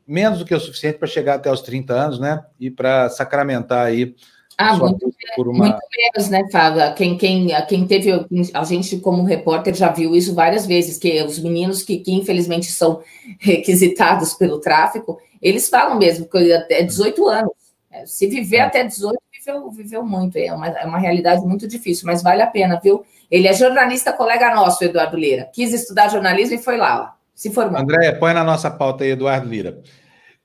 menos do que o suficiente para chegar até os 30 anos, né? E para sacramentar aí ah, muito, por uma... muito menos, né, Fábio? Quem, quem, quem teve, a gente como repórter já viu isso várias vezes, que os meninos que, que infelizmente são requisitados pelo tráfico, eles falam mesmo que até 18 anos. É, se viver é. até 18, viveu, viveu muito. É uma, é uma realidade muito difícil, mas vale a pena, viu? Ele é jornalista, colega nosso, Eduardo Lira. Quis estudar jornalismo e foi lá, ó, se formou. André, põe na nossa pauta aí, Eduardo Lira.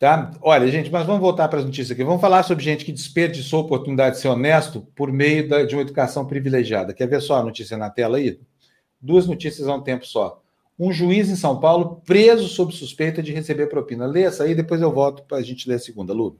Tá? Olha, gente, mas vamos voltar para as notícias aqui. Vamos falar sobre gente que desperdiçou a oportunidade de ser honesto por meio da, de uma educação privilegiada. Quer ver só a notícia na tela aí? Duas notícias a um tempo só. Um juiz em São Paulo preso sob suspeita de receber propina. Lê essa aí, depois eu volto para a gente ler a segunda, Lu.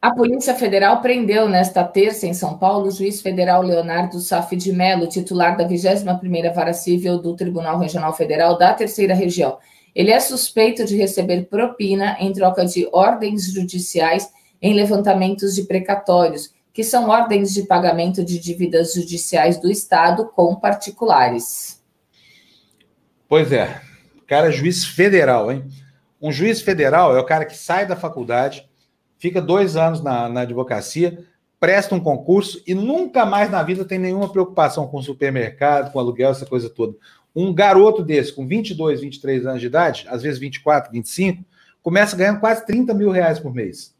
A Polícia Federal prendeu nesta terça em São Paulo o juiz federal Leonardo Saf de Mello, titular da 21ª Vara Civil do Tribunal Regional Federal da Terceira Região. Ele é suspeito de receber propina em troca de ordens judiciais em levantamentos de precatórios, que são ordens de pagamento de dívidas judiciais do Estado com particulares. Pois é, cara é juiz federal, hein? Um juiz federal é o cara que sai da faculdade, fica dois anos na, na advocacia, presta um concurso e nunca mais na vida tem nenhuma preocupação com supermercado, com aluguel, essa coisa toda. Um garoto desse, com 22, 23 anos de idade, às vezes 24, 25, começa ganhando quase 30 mil reais por mês.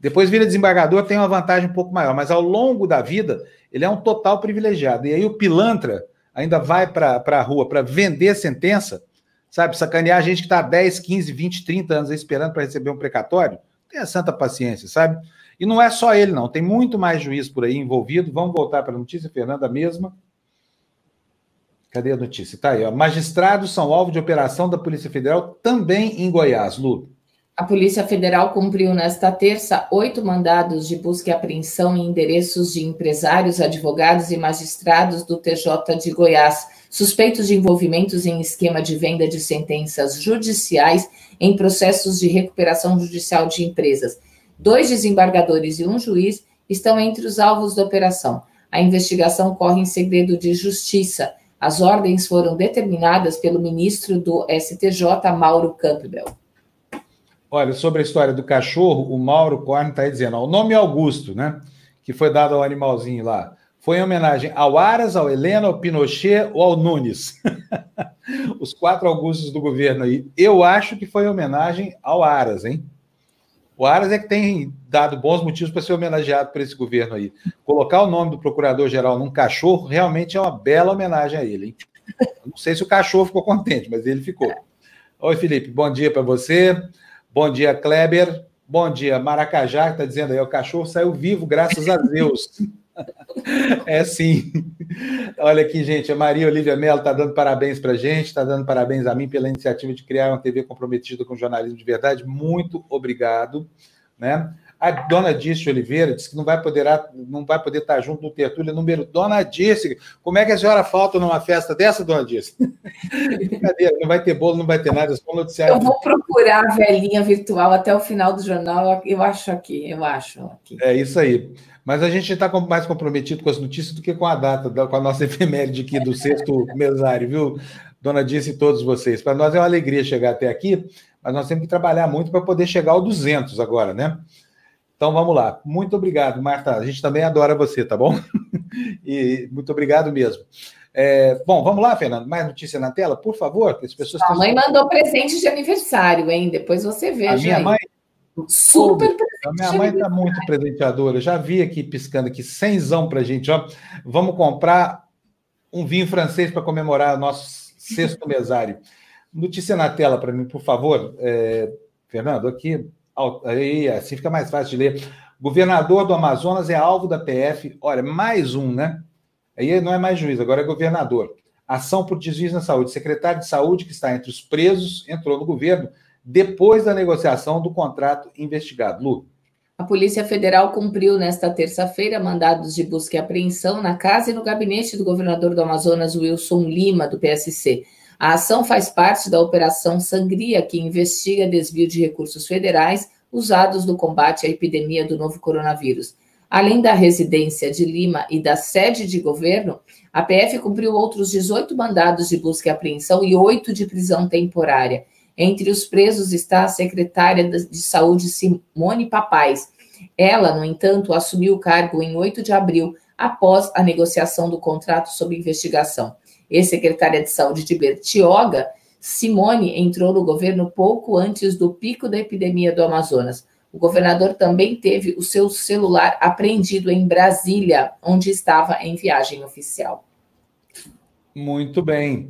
Depois vira desembargador, tem uma vantagem um pouco maior, mas ao longo da vida, ele é um total privilegiado. E aí o pilantra ainda vai para a rua para vender sentença, sabe? Sacanear a gente que está 10, 15, 20, 30 anos esperando para receber um precatório. Tenha santa paciência, sabe? E não é só ele, não. Tem muito mais juiz por aí envolvido. Vamos voltar para a notícia, Fernanda, mesma. Cadê a notícia? Está aí, ó. Magistrados são alvo de operação da Polícia Federal também em Goiás, Lu. A Polícia Federal cumpriu nesta terça oito mandados de busca e apreensão em endereços de empresários, advogados e magistrados do TJ de Goiás, suspeitos de envolvimentos em esquema de venda de sentenças judiciais em processos de recuperação judicial de empresas. Dois desembargadores e um juiz estão entre os alvos da operação. A investigação corre em segredo de justiça. As ordens foram determinadas pelo ministro do STJ, Mauro Campbell. Olha, sobre a história do cachorro, o Mauro Korn está dizendo: ó, o nome Augusto, né? Que foi dado ao animalzinho lá. Foi em homenagem ao Aras, ao Helena, ao Pinochet ou ao Nunes. Os quatro Augustos do governo aí. Eu acho que foi em homenagem ao Aras, hein? O Aras é que tem dado bons motivos para ser homenageado por esse governo aí. Colocar o nome do procurador-geral num cachorro realmente é uma bela homenagem a ele. Hein? Não sei se o cachorro ficou contente, mas ele ficou. Oi, Felipe, bom dia para você. Bom dia, Kleber. Bom dia, Maracajá, que está dizendo aí, o cachorro saiu vivo, graças a Deus. É sim. Olha aqui, gente, a Maria Olivia Mello está dando parabéns para a gente, está dando parabéns a mim pela iniciativa de criar uma TV comprometida com jornalismo de verdade. Muito obrigado. Né? A dona Dirce Oliveira disse que não vai poder, não vai poder estar junto no tertúlia número. Dona Dirce, como é que a senhora falta numa festa dessa, dona Dirce? Brincadeira, não vai ter bolo, não vai ter nada, só noticiário. Eu vou procurar a velhinha virtual até o final do jornal, eu acho aqui, eu acho aqui. É isso aí. Mas a gente está mais comprometido com as notícias do que com a data, com a nossa efeméride aqui do sexto mesário, viu? Dona Dirce e todos vocês. Para nós é uma alegria chegar até aqui, mas nós temos que trabalhar muito para poder chegar ao 200 agora, né? Então vamos lá. Muito obrigado, Marta. A gente também adora você, tá bom? e muito obrigado mesmo. É, bom, vamos lá, Fernando. Mais notícia na tela, por favor, que as pessoas. A mãe mandou presente de aniversário, hein? Depois você veja. A minha aí. mãe. Super A minha mãe está muito presenteadora. Já vi aqui piscando aqui, cenzão para gente. Ó. Vamos comprar um vinho francês para comemorar o nosso sexto mesário. Notícia na tela para mim, por favor. É, Fernando, aqui Aí, assim fica mais fácil de ler. Governador do Amazonas é alvo da PF. Olha, mais um, né? Aí não é mais juiz, agora é governador. Ação por desvio na saúde. Secretário de Saúde, que está entre os presos, entrou no governo depois da negociação do contrato investigado. Lu. A Polícia Federal cumpriu nesta terça-feira mandados de busca e apreensão na casa e no gabinete do governador do Amazonas, Wilson Lima, do PSC. A ação faz parte da Operação Sangria, que investiga desvio de recursos federais usados no combate à epidemia do novo coronavírus. Além da residência de Lima e da sede de governo, a PF cumpriu outros 18 mandados de busca e apreensão e oito de prisão temporária. Entre os presos está a secretária de Saúde Simone Papais. Ela, no entanto, assumiu o cargo em 8 de abril, após a negociação do contrato sob investigação ex-secretária de Saúde de Bertioga, Simone entrou no governo pouco antes do pico da epidemia do Amazonas. O governador também teve o seu celular apreendido em Brasília, onde estava em viagem oficial. Muito bem.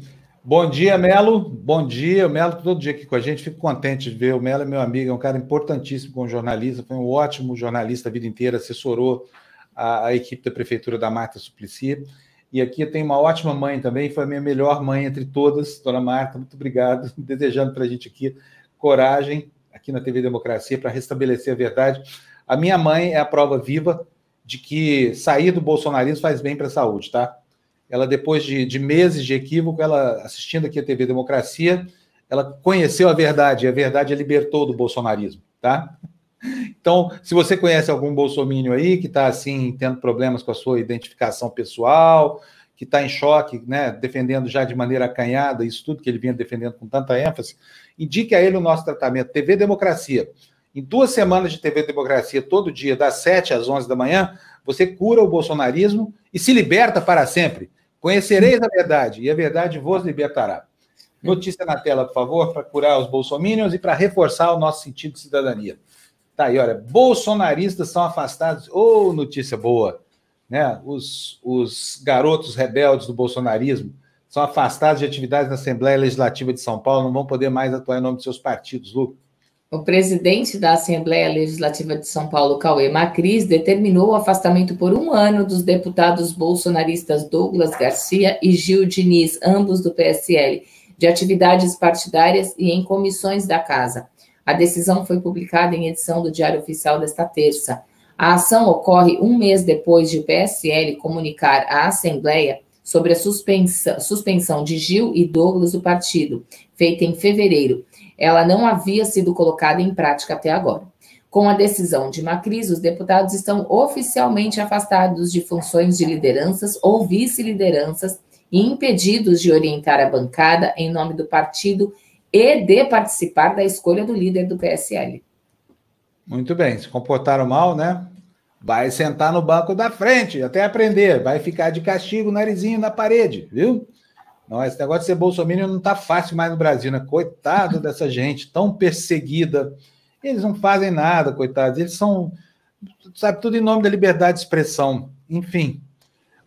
Bom dia, Melo. Bom dia. O Melo todo dia aqui com a gente. Fico contente de ver. O Melo é meu amigo, é um cara importantíssimo como jornalista. Foi um ótimo jornalista a vida inteira, assessorou a, a equipe da Prefeitura da Marta Suplicy. E aqui tenho uma ótima mãe também, foi a minha melhor mãe entre todas, dona Marta, muito obrigado, desejando para a gente aqui coragem aqui na TV Democracia para restabelecer a verdade. A minha mãe é a prova viva de que sair do bolsonarismo faz bem para a saúde, tá? Ela, depois de, de, meses de equívoco, ela assistindo aqui a TV Democracia, ela conheceu a verdade, e a verdade a libertou do bolsonarismo, tá? Então, se você conhece algum bolsomínio aí que está assim tendo problemas com a sua identificação pessoal, que está em choque, né, defendendo já de maneira acanhada isso tudo que ele vinha defendendo com tanta ênfase, indique a ele o nosso tratamento TV Democracia. Em duas semanas de TV Democracia, todo dia, das 7 às 11 da manhã, você cura o bolsonarismo e se liberta para sempre. Conhecereis a verdade e a verdade vos libertará. Notícia na tela, por favor, para curar os bolsomínios e para reforçar o nosso sentido de cidadania. Tá aí, olha, bolsonaristas são afastados. Ô, oh, notícia boa, né? Os, os garotos rebeldes do bolsonarismo são afastados de atividades na Assembleia Legislativa de São Paulo, não vão poder mais atuar em nome de seus partidos, Lu. O presidente da Assembleia Legislativa de São Paulo, Cauê Macris, determinou o afastamento por um ano dos deputados bolsonaristas Douglas Garcia e Gil Diniz, ambos do PSL, de atividades partidárias e em comissões da casa. A decisão foi publicada em edição do Diário Oficial desta terça. A ação ocorre um mês depois de o PSL comunicar à Assembleia sobre a suspensão, suspensão de Gil e Douglas do partido, feita em fevereiro. Ela não havia sido colocada em prática até agora. Com a decisão de Macris, os deputados estão oficialmente afastados de funções de lideranças ou vice-lideranças e impedidos de orientar a bancada em nome do partido e de participar da escolha do líder do PSL. Muito bem, se comportaram mal, né? Vai sentar no banco da frente até aprender, vai ficar de castigo, narizinho na parede, viu? Não, esse negócio de ser bolsominion não tá fácil mais no Brasil, né? Coitado dessa gente tão perseguida. Eles não fazem nada, coitados. Eles são, sabe, tudo em nome da liberdade de expressão. Enfim,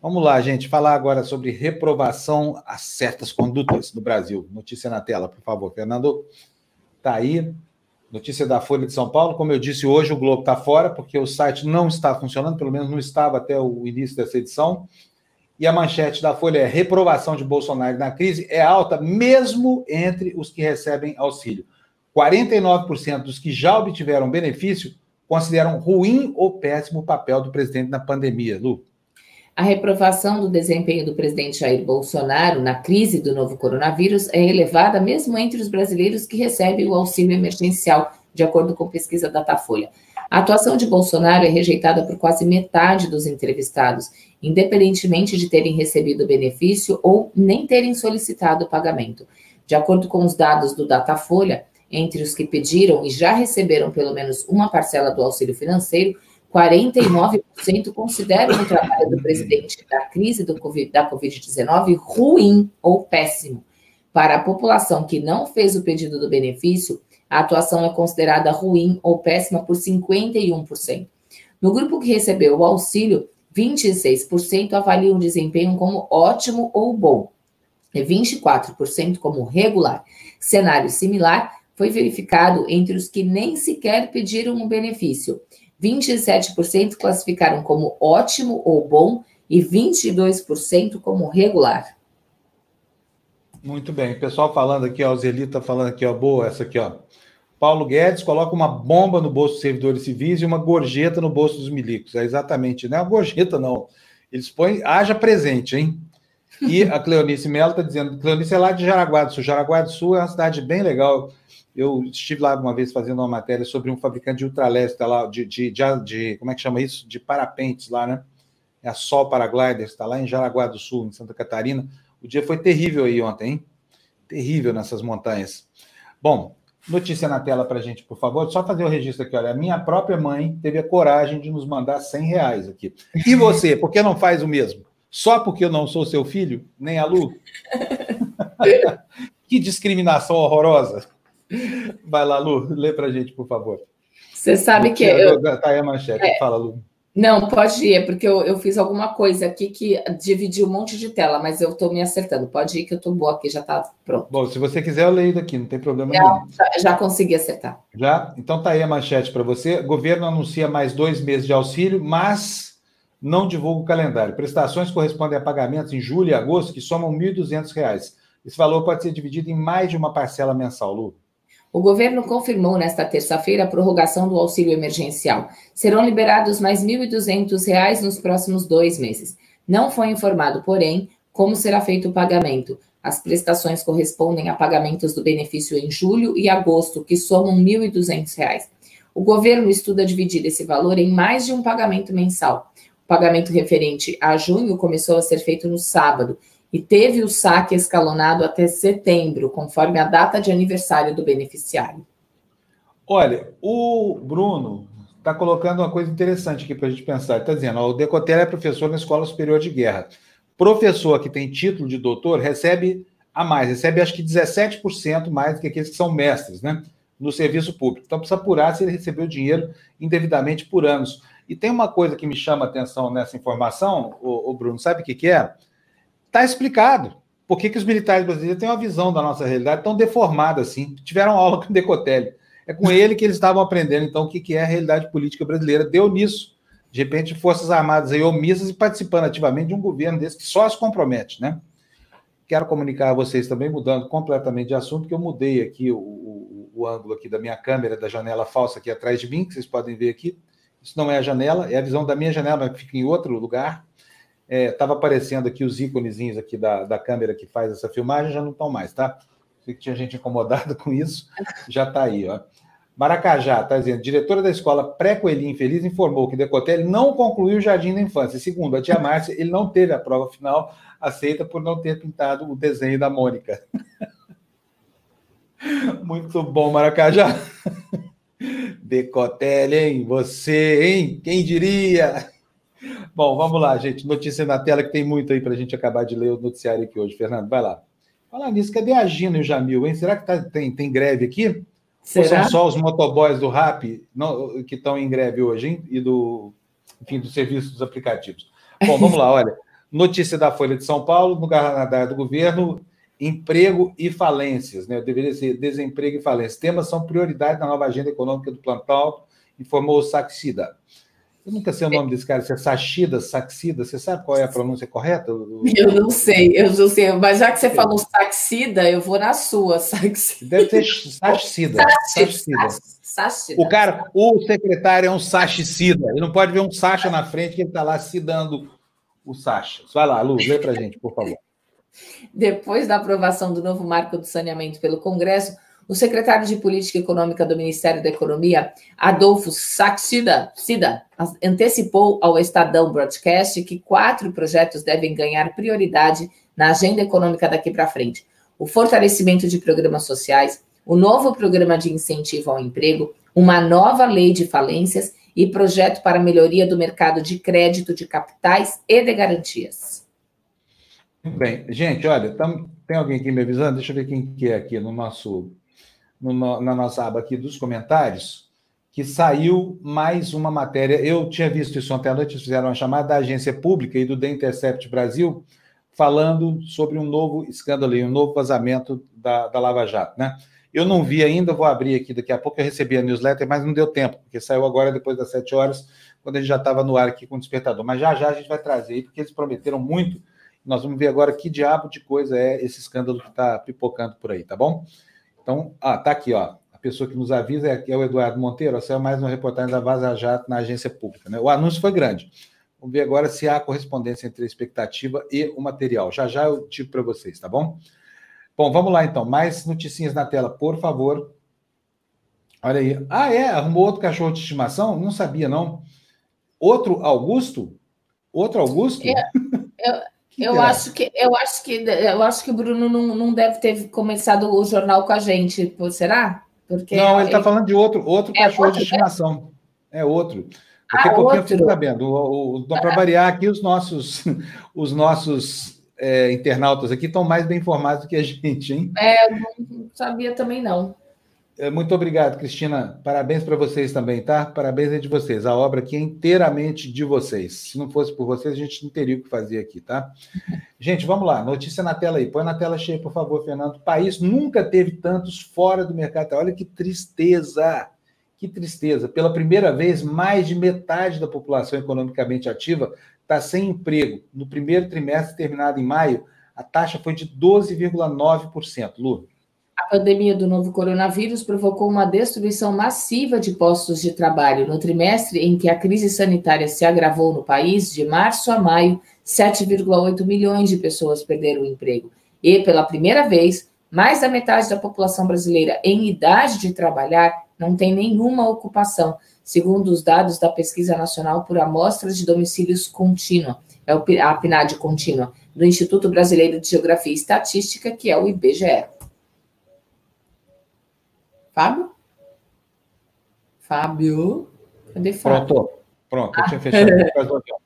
vamos lá, gente, falar agora sobre reprovação a certas condutas no Brasil. Notícia na tela, por favor, Fernando. Tá aí. Notícia da Folha de São Paulo. Como eu disse, hoje o Globo está fora, porque o site não está funcionando, pelo menos não estava até o início dessa edição. E a manchete da Folha é: reprovação de Bolsonaro na crise é alta, mesmo entre os que recebem auxílio. 49% dos que já obtiveram benefício consideram ruim ou péssimo o papel do presidente na pandemia. Lu. A reprovação do desempenho do presidente Jair Bolsonaro na crise do novo coronavírus é elevada mesmo entre os brasileiros que recebem o auxílio emergencial, de acordo com pesquisa Datafolha. A atuação de Bolsonaro é rejeitada por quase metade dos entrevistados, independentemente de terem recebido benefício ou nem terem solicitado o pagamento. De acordo com os dados do Datafolha, entre os que pediram e já receberam pelo menos uma parcela do auxílio financeiro, 49% consideram o trabalho do presidente da crise do COVID, da Covid-19 ruim ou péssimo. Para a população que não fez o pedido do benefício, a atuação é considerada ruim ou péssima por 51%. No grupo que recebeu o auxílio, 26% avaliam o desempenho como ótimo ou bom, e 24% como regular. Cenário similar foi verificado entre os que nem sequer pediram o benefício. 27% classificaram como ótimo ou bom e 22% como regular. Muito bem. Pessoal falando aqui, ó, tá falando aqui, ó, boa essa aqui, ó. Paulo Guedes coloca uma bomba no bolso dos servidores civis e uma gorjeta no bolso dos milicos. É exatamente, não é uma gorjeta, não. Eles põem, haja presente, hein? E a Cleonice Mello está dizendo, Cleonice é lá de Jaraguá do Sul. Jaraguá do Sul é uma cidade bem legal. Eu estive lá uma vez fazendo uma matéria sobre um fabricante de ultraleste tá lá, de, de, de, de, como é que chama isso? De parapentes lá, né? É a Sol Paragliders, está lá em Jaraguá do Sul, em Santa Catarina. O dia foi terrível aí ontem, hein? Terrível nessas montanhas. Bom, notícia na tela para gente, por favor. Só fazer o registro aqui. Olha, a minha própria mãe teve a coragem de nos mandar 100 reais aqui. E você, por que não faz o mesmo? Só porque eu não sou seu filho? Nem a Lu? que discriminação horrorosa. Vai lá, Lu, lê para a gente, por favor. Você sabe que. Eu... Tá aí a manchete, é. fala, Lu. Não, pode ir, é porque eu, eu fiz alguma coisa aqui que dividiu um monte de tela, mas eu estou me acertando. Pode ir que eu estou boa aqui, já está pronto. Bom, se você quiser, eu leio daqui, não tem problema já, nenhum. Já, já consegui acertar. Já? Então tá aí a manchete para você. Governo anuncia mais dois meses de auxílio, mas não divulga o calendário. Prestações correspondem a pagamentos em julho e agosto que somam R$ 1.200. Esse valor pode ser dividido em mais de uma parcela mensal, Lu. O governo confirmou nesta terça-feira a prorrogação do auxílio emergencial. Serão liberados mais R$ 1.200 nos próximos dois meses. Não foi informado, porém, como será feito o pagamento. As prestações correspondem a pagamentos do benefício em julho e agosto, que somam R$ 1.200. O governo estuda dividir esse valor em mais de um pagamento mensal. O pagamento referente a junho começou a ser feito no sábado e teve o saque escalonado até setembro, conforme a data de aniversário do beneficiário. Olha, o Bruno está colocando uma coisa interessante aqui para a gente pensar. Está dizendo: ó, o Decotel é professor na Escola Superior de Guerra. Professor que tem título de doutor recebe a mais, recebe acho que 17% mais do que aqueles que são mestres, né? No serviço público. Então precisa apurar se ele recebeu dinheiro indevidamente por anos. E tem uma coisa que me chama a atenção nessa informação, o, Bruno, sabe o que, que é? Está explicado. Por que, que os militares brasileiros têm uma visão da nossa realidade tão deformada assim? Tiveram aula com o Decotelli. É com ele que eles estavam aprendendo, então, o que, que é a realidade política brasileira. Deu nisso. De repente, Forças Armadas aí omissas e participando ativamente de um governo desse que só se compromete, né? Quero comunicar a vocês também, mudando completamente de assunto, que eu mudei aqui o, o, o ângulo aqui da minha câmera, da janela falsa aqui atrás de mim, que vocês podem ver aqui. Isso não é a janela, é a visão da minha janela, mas fica em outro lugar estava é, aparecendo aqui os íconezinhos aqui da, da câmera que faz essa filmagem, já não estão mais, tá? Sei que tinha gente incomodada com isso, já está aí, ó. Maracajá, está dizendo, diretora da escola pré-Coelhinho Feliz informou que Decotelli não concluiu o Jardim da Infância. Segundo a tia Márcia, ele não teve a prova final aceita por não ter pintado o desenho da Mônica. Muito bom, Maracajá. Decotelli, hein? Você, hein? Quem diria? Bom, vamos lá, gente. Notícia na tela que tem muito aí para a gente acabar de ler o noticiário aqui hoje. Fernando, vai lá. Fala nisso, cadê a Gina e o Jamil, hein? Será que tá, tem, tem greve aqui? Será? Ou são só os motoboys do RAP não, que estão em greve hoje, hein? E do, enfim, do serviço dos aplicativos. Bom, vamos lá, olha. Notícia da Folha de São Paulo, no radar do governo, emprego e falências, né? Deveria ser desemprego e falências. Temas são prioridade na nova agenda econômica do Plantal, informou o Saxida. Eu nunca sei o nome desse cara, se é Sachida, Saxida, você sabe qual é a pronúncia correta? Eu não sei, eu não sei, mas já que você falou Saxida, eu vou na sua, Saxida. Deve ser Sachida. Sachida. O cara, o secretário é um Sachicida, ele não pode ver um Sacha na frente que ele está lá cidando o Sacha. Vai lá, Lu, lê para gente, por favor. Depois da aprovação do novo marco do saneamento pelo Congresso, o secretário de Política Econômica do Ministério da Economia, Adolfo Saxida, Cida, antecipou ao Estadão Broadcast que quatro projetos devem ganhar prioridade na agenda econômica daqui para frente: o fortalecimento de programas sociais, o novo programa de incentivo ao emprego, uma nova lei de falências e projeto para melhoria do mercado de crédito de capitais e de garantias. Bem. Gente, olha, tam, tem alguém aqui me avisando? Deixa eu ver quem que é aqui no nosso, no, na nossa aba aqui dos comentários, que saiu mais uma matéria. Eu tinha visto isso ontem à noite, fizeram uma chamada da agência pública e do The Intercept Brasil, falando sobre um novo escândalo e um novo vazamento da, da Lava Jato, né? Eu não vi ainda, vou abrir aqui daqui a pouco. Eu recebi a newsletter, mas não deu tempo, porque saiu agora depois das sete horas, quando a gente já estava no ar aqui com o despertador. Mas já já a gente vai trazer aí, porque eles prometeram muito. Nós vamos ver agora que diabo de coisa é esse escândalo que está pipocando por aí, tá bom? Então, ah, tá aqui, ó. A pessoa que nos avisa é, é o Eduardo Monteiro. Saiu mais uma reportagem da Vaza Jato na agência pública. Né? O anúncio foi grande. Vamos ver agora se há correspondência entre a expectativa e o material. Já já eu tiro para vocês, tá bom? Bom, vamos lá então. Mais noticinhas na tela, por favor. Olha aí. Ah, é? Arrumou outro cachorro de estimação? Não sabia, não. Outro Augusto? Outro Augusto? Eu, eu, eu acho que eu acho que eu acho que o Bruno não, não deve ter começado o jornal com a gente. Será? Porque não, ele está falando de outro, outro é cachorro outro, de estimação. Né? É outro. Daqui ah, pouquinho outro. eu fico sabendo. Para variar aqui, os nossos, os nossos é, internautas aqui estão mais bem informados do que a gente, hein? É, não sabia também não. É, muito obrigado, Cristina. Parabéns para vocês também, tá? Parabéns de vocês. A obra aqui é inteiramente de vocês. Se não fosse por vocês, a gente não teria o que fazer aqui, tá? Gente, vamos lá. Notícia na tela aí. Põe na tela cheia, por favor, Fernando. O país nunca teve tantos fora do mercado. Olha que tristeza. Que tristeza. Pela primeira vez, mais de metade da população economicamente ativa está sem emprego. No primeiro trimestre, terminado em maio, a taxa foi de 12,9%. Lu. A pandemia do novo coronavírus provocou uma destruição massiva de postos de trabalho. No trimestre em que a crise sanitária se agravou no país, de março a maio, 7,8 milhões de pessoas perderam o emprego. E, pela primeira vez, mais da metade da população brasileira em idade de trabalhar não tem nenhuma ocupação, segundo os dados da Pesquisa Nacional por Amostras de Domicílios Contínua, é a PNAD contínua, do Instituto Brasileiro de Geografia e Estatística, que é o IBGE. Fábio? Fábio? Cadê Fábio? Pronto, pronto, eu tinha ah. fechado.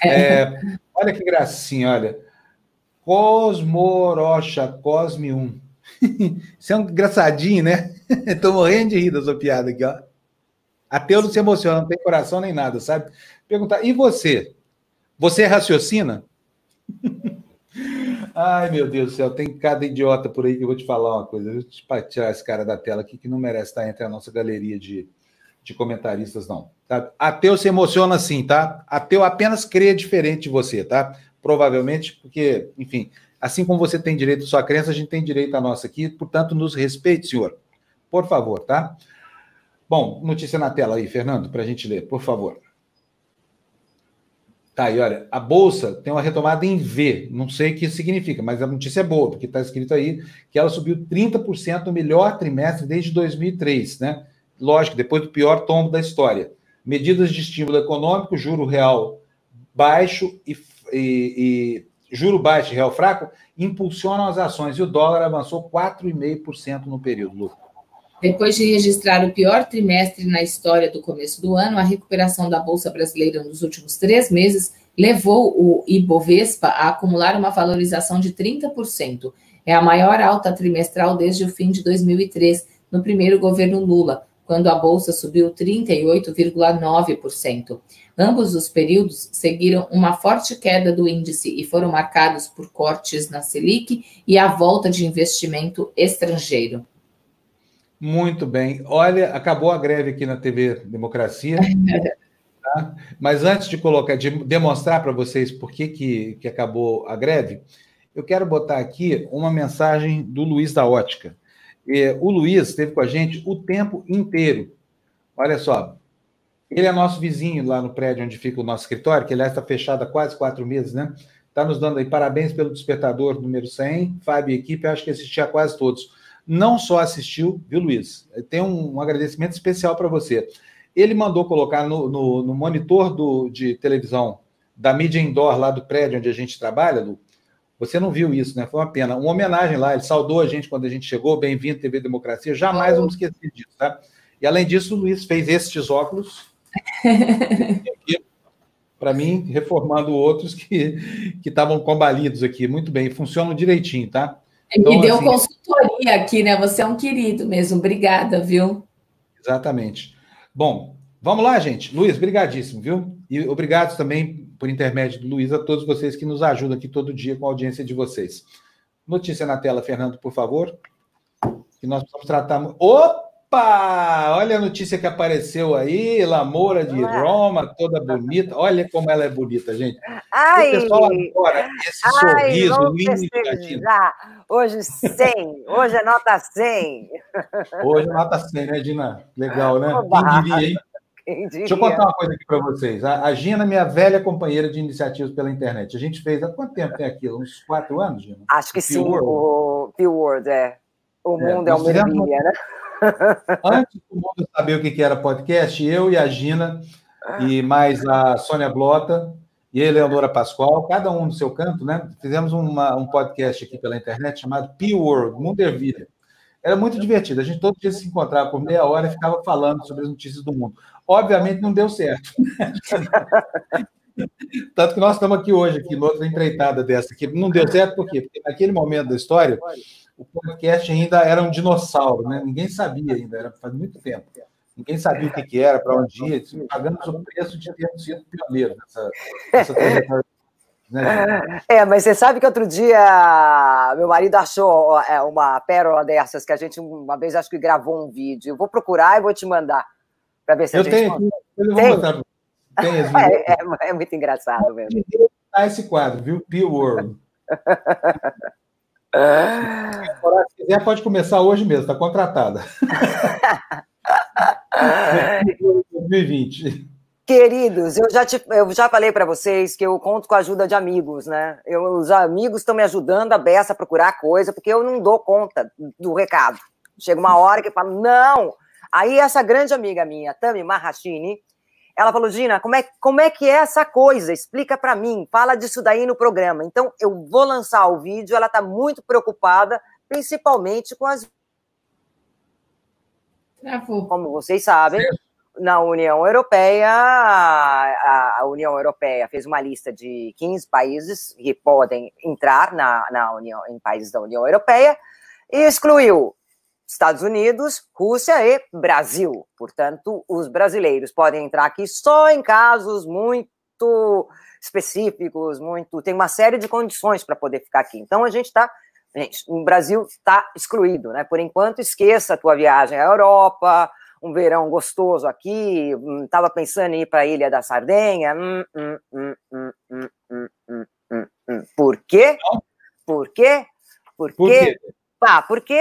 É. É, olha que gracinha, olha. Cosmorocha, Cosme 1. Isso é um engraçadinho, né? Estou morrendo de rir da sua piada aqui, ó. Ateu não se emociona, não tem coração nem nada, sabe? Perguntar, e você? Você raciocina? Ai, meu Deus do céu, tem cada idiota por aí que eu vou te falar uma coisa. Eu tirar esse cara da tela aqui que não merece estar entre a nossa galeria de, de comentaristas, não. Tá? Ateu se emociona assim, tá? Ateu apenas crê diferente de você, tá? Provavelmente, porque, enfim, assim como você tem direito à sua crença, a gente tem direito à nossa aqui, portanto, nos respeite, senhor. Por favor, tá? Bom, notícia na tela aí, Fernando, para a gente ler, por favor. Tá aí, olha, a bolsa tem uma retomada em V, não sei o que significa, mas a notícia é boa, porque está escrito aí que ela subiu 30% no melhor trimestre desde 2003, né? lógico, depois do pior tombo da história. Medidas de estímulo econômico, juro real baixo e, e, e juro baixo e real fraco impulsionam as ações e o dólar avançou 4,5% no período, Lu. Depois de registrar o pior trimestre na história do começo do ano, a recuperação da Bolsa Brasileira nos últimos três meses levou o Ibovespa a acumular uma valorização de 30%. É a maior alta trimestral desde o fim de 2003, no primeiro governo Lula, quando a bolsa subiu 38,9%. Ambos os períodos seguiram uma forte queda do índice e foram marcados por cortes na Selic e a volta de investimento estrangeiro. Muito bem. Olha, acabou a greve aqui na TV Democracia. tá? Mas antes de colocar, de demonstrar para vocês por que, que, que acabou a greve, eu quero botar aqui uma mensagem do Luiz da Ótica. E, o Luiz esteve com a gente o tempo inteiro. Olha só, ele é nosso vizinho lá no prédio onde fica o nosso escritório, que aliás está fechado há quase quatro meses, né? Está nos dando aí parabéns pelo despertador número 100. Fábio e equipe, acho que assisti a quase todos não só assistiu, viu, Luiz? Tem um, um agradecimento especial para você. Ele mandou colocar no, no, no monitor do, de televisão da mídia indoor lá do prédio onde a gente trabalha, Lu. Você não viu isso, né? Foi uma pena. Uma homenagem lá, ele saudou a gente quando a gente chegou. Bem-vindo, TV Democracia. Jamais vamos esquecer disso, tá? E além disso, o Luiz fez estes óculos. para mim, reformando outros que estavam combalidos aqui. Muito bem, funcionam direitinho, tá? Então, Me deu assim, consultoria aqui, né? Você é um querido mesmo. Obrigada, viu? Exatamente. Bom, vamos lá, gente. Luiz, brigadíssimo, viu? E obrigado também, por intermédio do Luiz, a todos vocês que nos ajudam aqui todo dia com a audiência de vocês. Notícia na tela, Fernando, por favor. Que nós precisamos tratar. Opa! Opa! Olha a notícia que apareceu aí, Lamoura de Roma, toda bonita. Olha como ela é bonita, gente. Ai, o pessoal adora esse ai, sorriso lindo. Hoje 100, hoje é nota 100. Hoje é nota 100, né, Dina? Legal, né? Quem diria, hein? Quem diria? Deixa eu contar uma coisa aqui para vocês. A, Gina, minha velha companheira de iniciativas pela internet, a gente fez há quanto tempo tem aquilo? Uns quatro anos, Gina? Acho que sim, o Pure World, é. O é, mundo é, é uma maravilha, né? Antes do mundo saber o que era podcast, eu e a Gina, e mais a Sônia Blota e a Eleonora Pascoal, cada um no seu canto, né? Fizemos uma, um podcast aqui pela internet chamado P-World, Mundo Ervilha. Era muito divertido. A gente todo dia se encontrava por meia hora e ficava falando sobre as notícias do mundo. Obviamente não deu certo. Tanto que nós estamos aqui hoje, aqui, noutra empreitada dessa aqui. Não deu certo por quê? Porque naquele momento da história, o podcast ainda era um dinossauro, né? Ninguém sabia ainda, era faz muito tempo. Ninguém sabia o que, que era, para onde ia, pagamos o preço de termos sido pioneiro nessa, nessa trajetória. Né? É, mas você sabe que outro dia meu marido achou é, uma pérola dessas que a gente uma vez acho que gravou um vídeo. Eu vou procurar e vou te mandar para ver se eu a gente. Tenho, eu vou mostrar. Tem é, é, é, muito engraçado mesmo. Esse quadro, viu? Peel World. Se quiser, pode começar hoje mesmo, está contratada. 2020. Queridos, eu já, te, eu já falei para vocês que eu conto com a ajuda de amigos, né? Eu, os amigos estão me ajudando a beça a procurar coisa, porque eu não dou conta do recado. Chega uma hora que eu falo, não! Aí essa grande amiga minha, Tami Mahashini, ela falou, Gina, como é, como é que é essa coisa? Explica para mim, fala disso daí no programa. Então, eu vou lançar o vídeo, ela está muito preocupada, principalmente com as. Como vocês sabem, na União Europeia, a, União Europeia fez uma lista de 15 países que podem entrar na, na União, em países da União Europeia e excluiu Estados Unidos, Rússia e Brasil. Portanto, os brasileiros podem entrar aqui só em casos muito específicos, muito. Tem uma série de condições para poder ficar aqui. Então a gente está. Gente, o Brasil está excluído, né? Por enquanto, esqueça a tua viagem à Europa, um verão gostoso aqui. Estava hum, pensando em ir para a Ilha da Sardenha. Hum, hum, hum, Por quê? Por quê? Porque Por quê? Ah, porque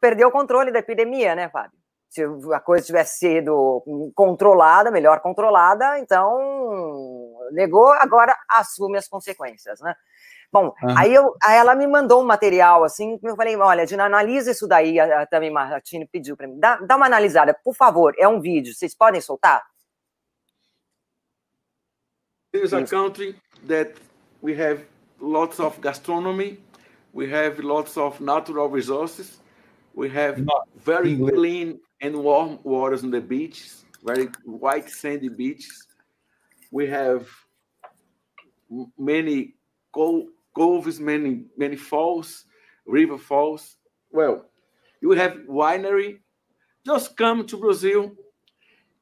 perdeu o controle da epidemia, né, Fábio? Se a coisa tivesse sido controlada, melhor controlada, então negou, agora assume as consequências, né? Bom, uhum. aí, eu, aí ela me mandou um material, assim, eu falei, olha, Dina, analisa isso daí, a, a Tami Martini pediu para mim, dá, dá uma analisada, por favor, é um vídeo, vocês podem soltar? Here's a country that we have lots of gastronomy, we have lots of natural resources, we have very clean and warm waters on the beaches, very white sandy beaches. We have many coves, many many falls, river falls. Well, you have winery. Just come to Brazil.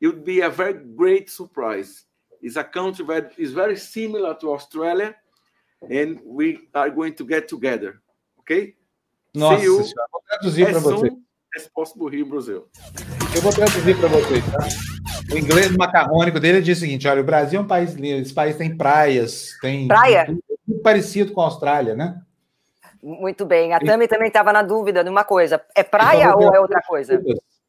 It would be a very great surprise. It's a country that is very similar to Australia, and we are going to get together. Okay? Nossa, See you vou traduzir para você. As possible here in Brazil. Eu vou traduzir para vocês, tá? O inglês macarrônico dele diz o seguinte: olha, o Brasil é um país lindo, esse país tem praias, tem. Praia? Muito parecido com a Austrália, né? Muito bem. A Tami também estava na dúvida de uma coisa: é praia ou é outra coisa?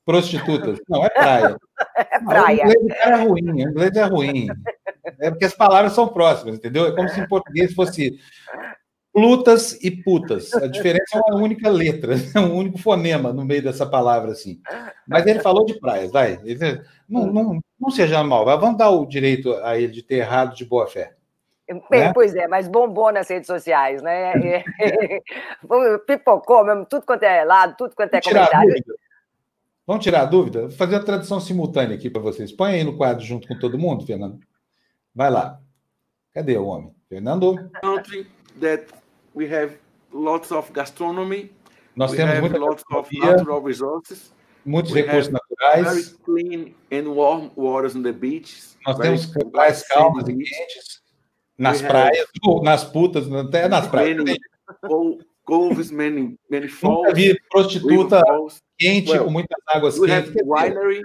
Prostitutas. Não, é praia. é praia. Não, o inglês é ruim, o inglês é ruim. É porque as palavras são próximas, entendeu? É como se em português fosse Plutas e putas. A diferença é uma única letra, é um único fonema no meio dessa palavra, assim. Mas ele falou de praias, vai. Não, não, não seja mal, vamos dar o direito a ele de ter errado de boa fé. Né? Pois é, mas bombou nas redes sociais, né? Pipocou mesmo, tudo quanto é lado, tudo quanto é comentário. Vamos tirar a dúvida? Vou fazer a tradução simultânea aqui para vocês. Põe aí no quadro junto com todo mundo, Fernando. Vai lá. Cadê o homem? Fernando. Country that we have lots of gastronomy. Nós we temos muita lots of natural resources. Muitos we recursos naturais. Very clean and warm waters on the beaches. Nós temos praias calmas e quentes nas we praias, ou nas putas, até nas praias. Coves, many, many falls. Nunca vi prostituta quente well, com muitas águas we quentes. We have winery.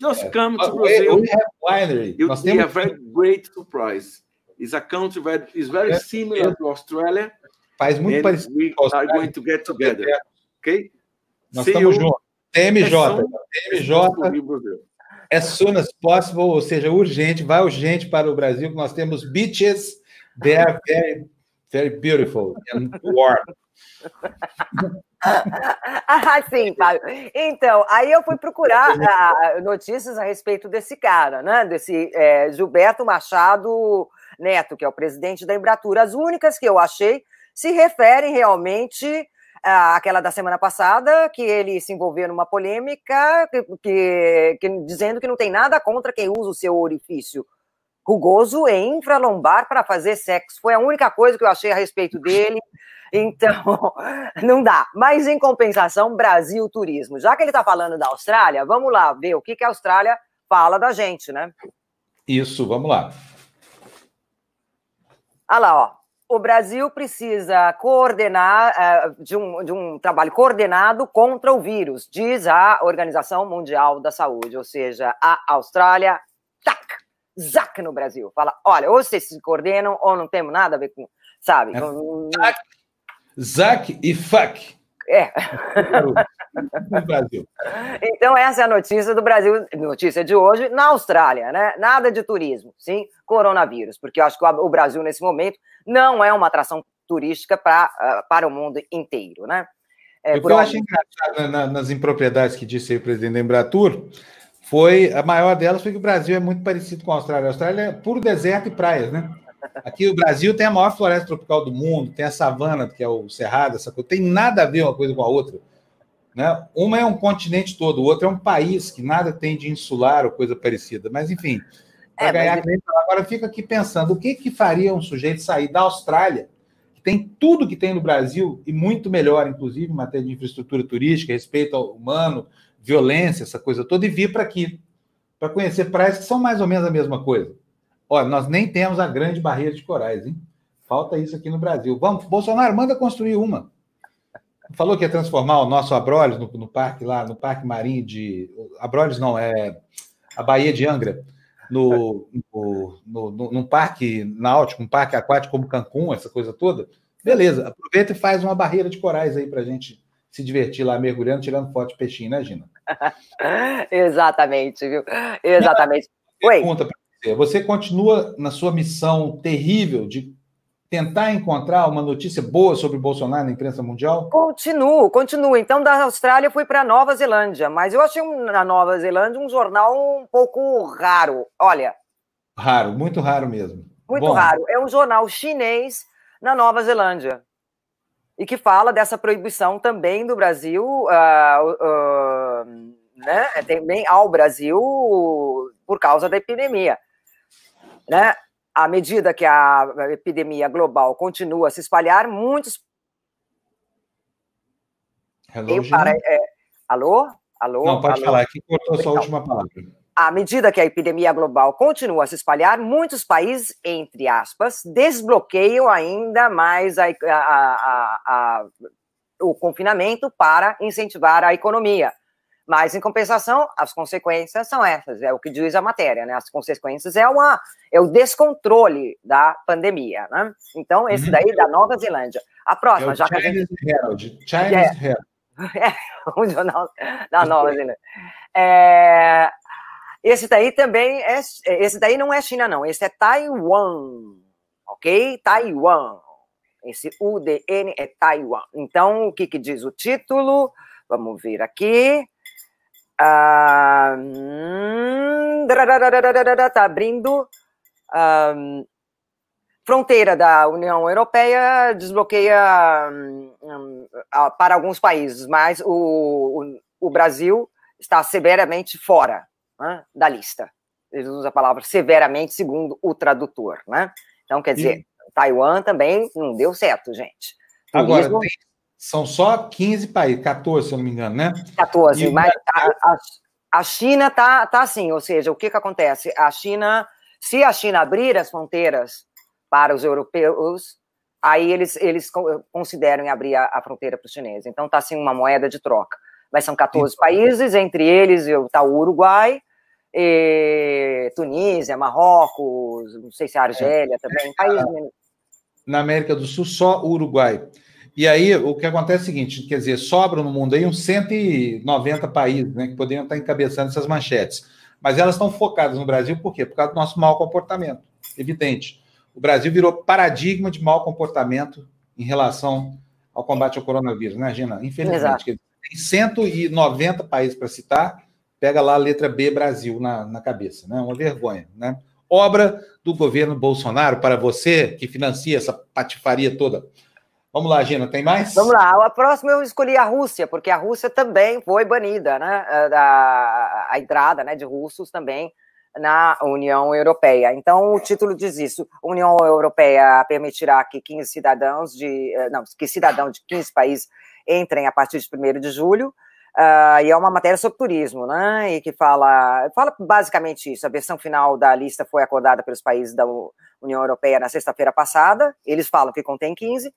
Just é. come to Brazil. We have winery. You'll Nós temos... a very great surprise. It's a country that is very é. similar to Australia. Faz muito And parecido we com are going to get together. Okay? Nós See estamos juntos. TMJ. TMJ. As soon as possible, ou seja, urgente, vai urgente para o Brasil, que nós temos beaches, they are very, very beautiful and warm. ah, sim, Fábio. Então, aí eu fui procurar uh, notícias a respeito desse cara, né? Desse é, Gilberto Machado Neto, que é o presidente da Embratura. As únicas que eu achei se referem realmente àquela da semana passada, que ele se envolveu numa polêmica, que, que, que, dizendo que não tem nada contra quem usa o seu orifício rugoso e infralombar para fazer sexo. Foi a única coisa que eu achei a respeito dele. Então, não dá. Mas, em compensação, Brasil Turismo. Já que ele está falando da Austrália, vamos lá ver o que, que a Austrália fala da gente, né? Isso, vamos lá. Olha lá, ó o Brasil precisa coordenar uh, de, um, de um trabalho coordenado contra o vírus, diz a Organização Mundial da Saúde, ou seja, a Austrália, zac no Brasil. Fala, olha, ou vocês se coordenam ou não temos nada a ver com, sabe? É, zac, zac e fuck. É. no Brasil. Então, essa é a notícia do Brasil, notícia de hoje, na Austrália, né? Nada de turismo, sim, coronavírus, porque eu acho que o Brasil, nesse momento, não é uma atração turística pra, uh, para o mundo inteiro, né? É, eu acho engraçado na, nas impropriedades que disse aí o presidente da Embratur foi, a maior delas foi que o Brasil é muito parecido com a Austrália. A Austrália é puro deserto e praias, né? Aqui o Brasil tem a maior floresta tropical do mundo, tem a savana, que é o cerrado, essa coisa. Tem nada a ver uma coisa com a outra. Né? Uma é um continente todo, o outro é um país que nada tem de insular ou coisa parecida. Mas, enfim, é, ganhar mas... agora fica aqui pensando: o que, que faria um sujeito sair da Austrália, que tem tudo que tem no Brasil, e muito melhor, inclusive, em matéria de infraestrutura turística, respeito ao humano, violência, essa coisa toda, e vir para aqui, para conhecer praias que são mais ou menos a mesma coisa. Olha, nós nem temos a grande barreira de corais, hein? Falta isso aqui no Brasil. Vamos, Bolsonaro, manda construir uma. Falou que ia transformar o nosso Abrolhos no, no parque lá, no Parque Marinho de. Abrolhos não, é a Baía de Angra, no, no, no, no, num parque náutico, um parque aquático como Cancún, essa coisa toda. Beleza, aproveita e faz uma barreira de corais aí para gente se divertir lá mergulhando, tirando foto de peixinho, né, Gina? Exatamente, viu? Exatamente. Pergunta para você. Você continua na sua missão terrível de tentar encontrar uma notícia boa sobre Bolsonaro na imprensa mundial? Continuo, continuo. Então, da Austrália, fui para Nova Zelândia, mas eu achei um, na Nova Zelândia um jornal um pouco raro. Olha. Raro, muito raro mesmo. Muito Bom. raro. É um jornal chinês na Nova Zelândia. E que fala dessa proibição também do Brasil, uh, uh, né? Também ao Brasil por causa da epidemia. Né? à medida que a epidemia global continua a se espalhar, muitos. Hello, para... é... Alô? Alô? Não, pode Alô? falar, aqui cortou sua então, última palavra. À medida que a epidemia global continua a se espalhar, muitos países, entre aspas, desbloqueiam ainda mais a, a, a, o confinamento para incentivar a economia. Mas, em compensação, as consequências são essas, é o que diz a matéria, né? As consequências é, uma, é o descontrole da pandemia, né? Então, esse uhum. daí da Nova Zelândia. A próxima, é já Chinese que a gente... Herald. Chinese é, Herald. É, o jornal da Nova Zelândia. É, esse daí também é. Esse daí não é China, não. Esse é Taiwan. Ok? Taiwan. Esse UDN é Taiwan. Então, o que, que diz o título? Vamos ver aqui. Ah, abrindo. Fronteira da União Europeia desbloqueia para alguns países, mas o, o, o Brasil está severamente fora né, da lista. Ele usa a palavra severamente, segundo o tradutor. Né? Então, quer dizer, Taiwan também não deu certo, gente. Agora, tem, são só 15 países, 14, se eu não me engano, né? 14, e mas a, a, a, China tá, tá assim, ou seja, o que, que acontece? A China, se a China abrir as fronteiras para os europeus, aí eles, eles consideram abrir a, a fronteira para os chineses. Então tá assim uma moeda de troca. Mas são 14 Sim. países, entre eles está o Uruguai, e Tunísia, Marrocos, não sei se a Argélia é. também, países... Na América do Sul, só o Uruguai. E aí, o que acontece é o seguinte: quer dizer, sobram no mundo aí uns 190 países né, que poderiam estar encabeçando essas manchetes. Mas elas estão focadas no Brasil por quê? Por causa do nosso mau comportamento. Evidente. O Brasil virou paradigma de mau comportamento em relação ao combate ao coronavírus, né, Gina? Infelizmente. Tem 190 países para citar, pega lá a letra B Brasil na, na cabeça, né? Uma vergonha, né? Obra do governo Bolsonaro para você que financia essa patifaria toda. Vamos lá, Gina, tem mais? Vamos lá. A próxima eu escolhi a Rússia, porque a Rússia também foi banida, né? A, a entrada né, de russos também na União Europeia. Então, o título diz isso: União Europeia permitirá que 15 cidadãos de. Eh, não, que cidadãos de 15 países entrem a partir de 1 de julho. Uh, e é uma matéria sobre turismo, né? E que fala, fala basicamente isso. A versão final da lista foi acordada pelos países da União Europeia na sexta-feira passada. Eles falam que contém 15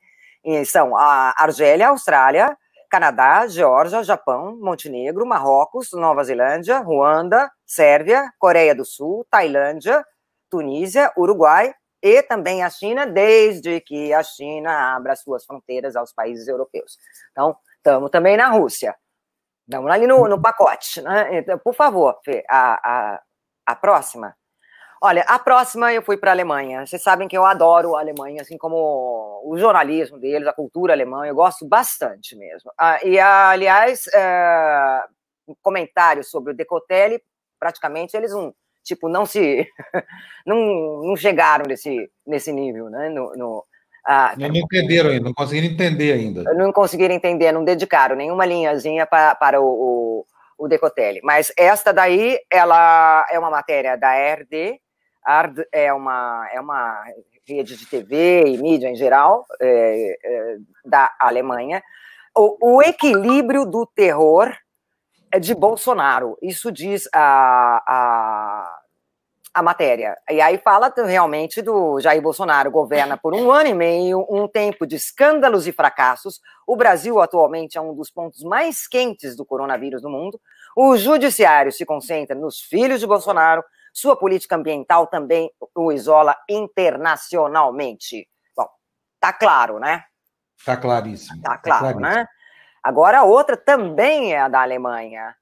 são a Argélia, Austrália, Canadá, Geórgia, Japão, Montenegro, Marrocos, Nova Zelândia, Ruanda, Sérvia, Coreia do Sul, Tailândia, Tunísia, Uruguai e também a China, desde que a China abra suas fronteiras aos países europeus. Então, estamos também na Rússia. Estamos ali no, no pacote. Né? Então, por favor, Fê, a, a, a próxima. Olha, a próxima eu fui para a Alemanha. Vocês sabem que eu adoro a Alemanha, assim como o jornalismo deles, a cultura alemã, eu gosto bastante mesmo. Ah, e, aliás, é, comentários sobre o Decotelli, praticamente eles não, tipo, não se, não, não chegaram nesse, nesse nível, né? No, no ah, não, entenderam ainda, não conseguiram entender ainda. Não conseguiram entender, não dedicaram nenhuma linhazinha para, para o, o, o Decotelli. Mas esta daí, ela é uma matéria da RD, ARD é uma, é uma rede de TV e mídia em geral é, é, da Alemanha. O, o, equilíbrio do terror é de Bolsonaro. Isso diz a, a, a matéria. E aí fala realmente do Jair Bolsonaro governa por um ano e meio, um tempo de escândalos e fracassos. O Brasil atualmente é um dos pontos mais quentes do coronavírus no mundo. O judiciário se concentra nos filhos de Bolsonaro, sua política ambiental também o isola internacionalmente. Bom, tá claro, né? Tá claríssimo. Tá, tá claro, tá claríssimo. né? Agora a outra também é a da Alemanha.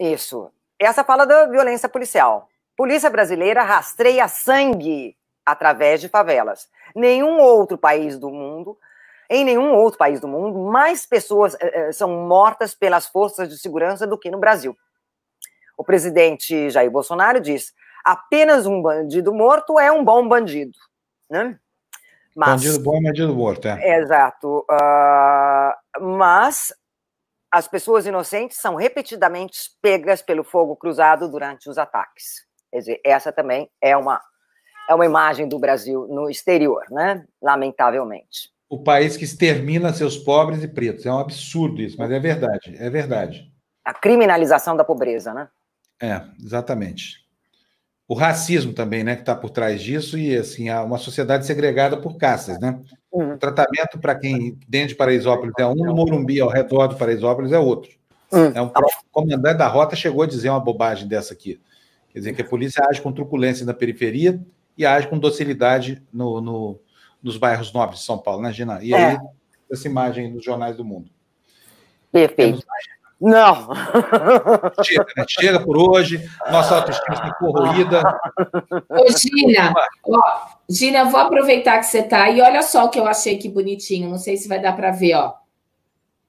Isso. Essa fala da violência policial. Polícia brasileira rastreia sangue através de favelas. Nenhum outro país do mundo, em nenhum outro país do mundo, mais pessoas eh, eh, são mortas pelas forças de segurança do que no Brasil. O presidente Jair Bolsonaro diz: apenas um bandido morto é um bom bandido. Né? Mas, bandido bom é bandido morto, é. Exato. Uh, mas as pessoas inocentes são repetidamente pegas pelo fogo cruzado durante os ataques. Quer dizer, essa também é uma, é uma imagem do Brasil no exterior, né? Lamentavelmente. O país que extermina seus pobres e pretos. É um absurdo isso, mas é verdade, é verdade. A criminalização da pobreza, né? É, exatamente o racismo também, né, que está por trás disso, e assim, uma sociedade segregada por caças, né? Uhum. O tratamento para quem dentro de Paraisópolis é um, no Morumbi, ao redor do Paraisópolis, é outro. Uhum. É um, o comandante da rota chegou a dizer uma bobagem dessa aqui. Quer dizer, que a polícia age com truculência na periferia e age com docilidade no, no nos bairros nobres de São Paulo, né, Gina? E aí, é. essa imagem nos jornais do mundo. Perfeito. Não. Chega, né? Chega por hoje. Nossa autoestima está corroída. Ô, Gina, ó, Gina, eu vou aproveitar que você está aí. Olha só o que eu achei que bonitinho. Não sei se vai dar para ver, ó.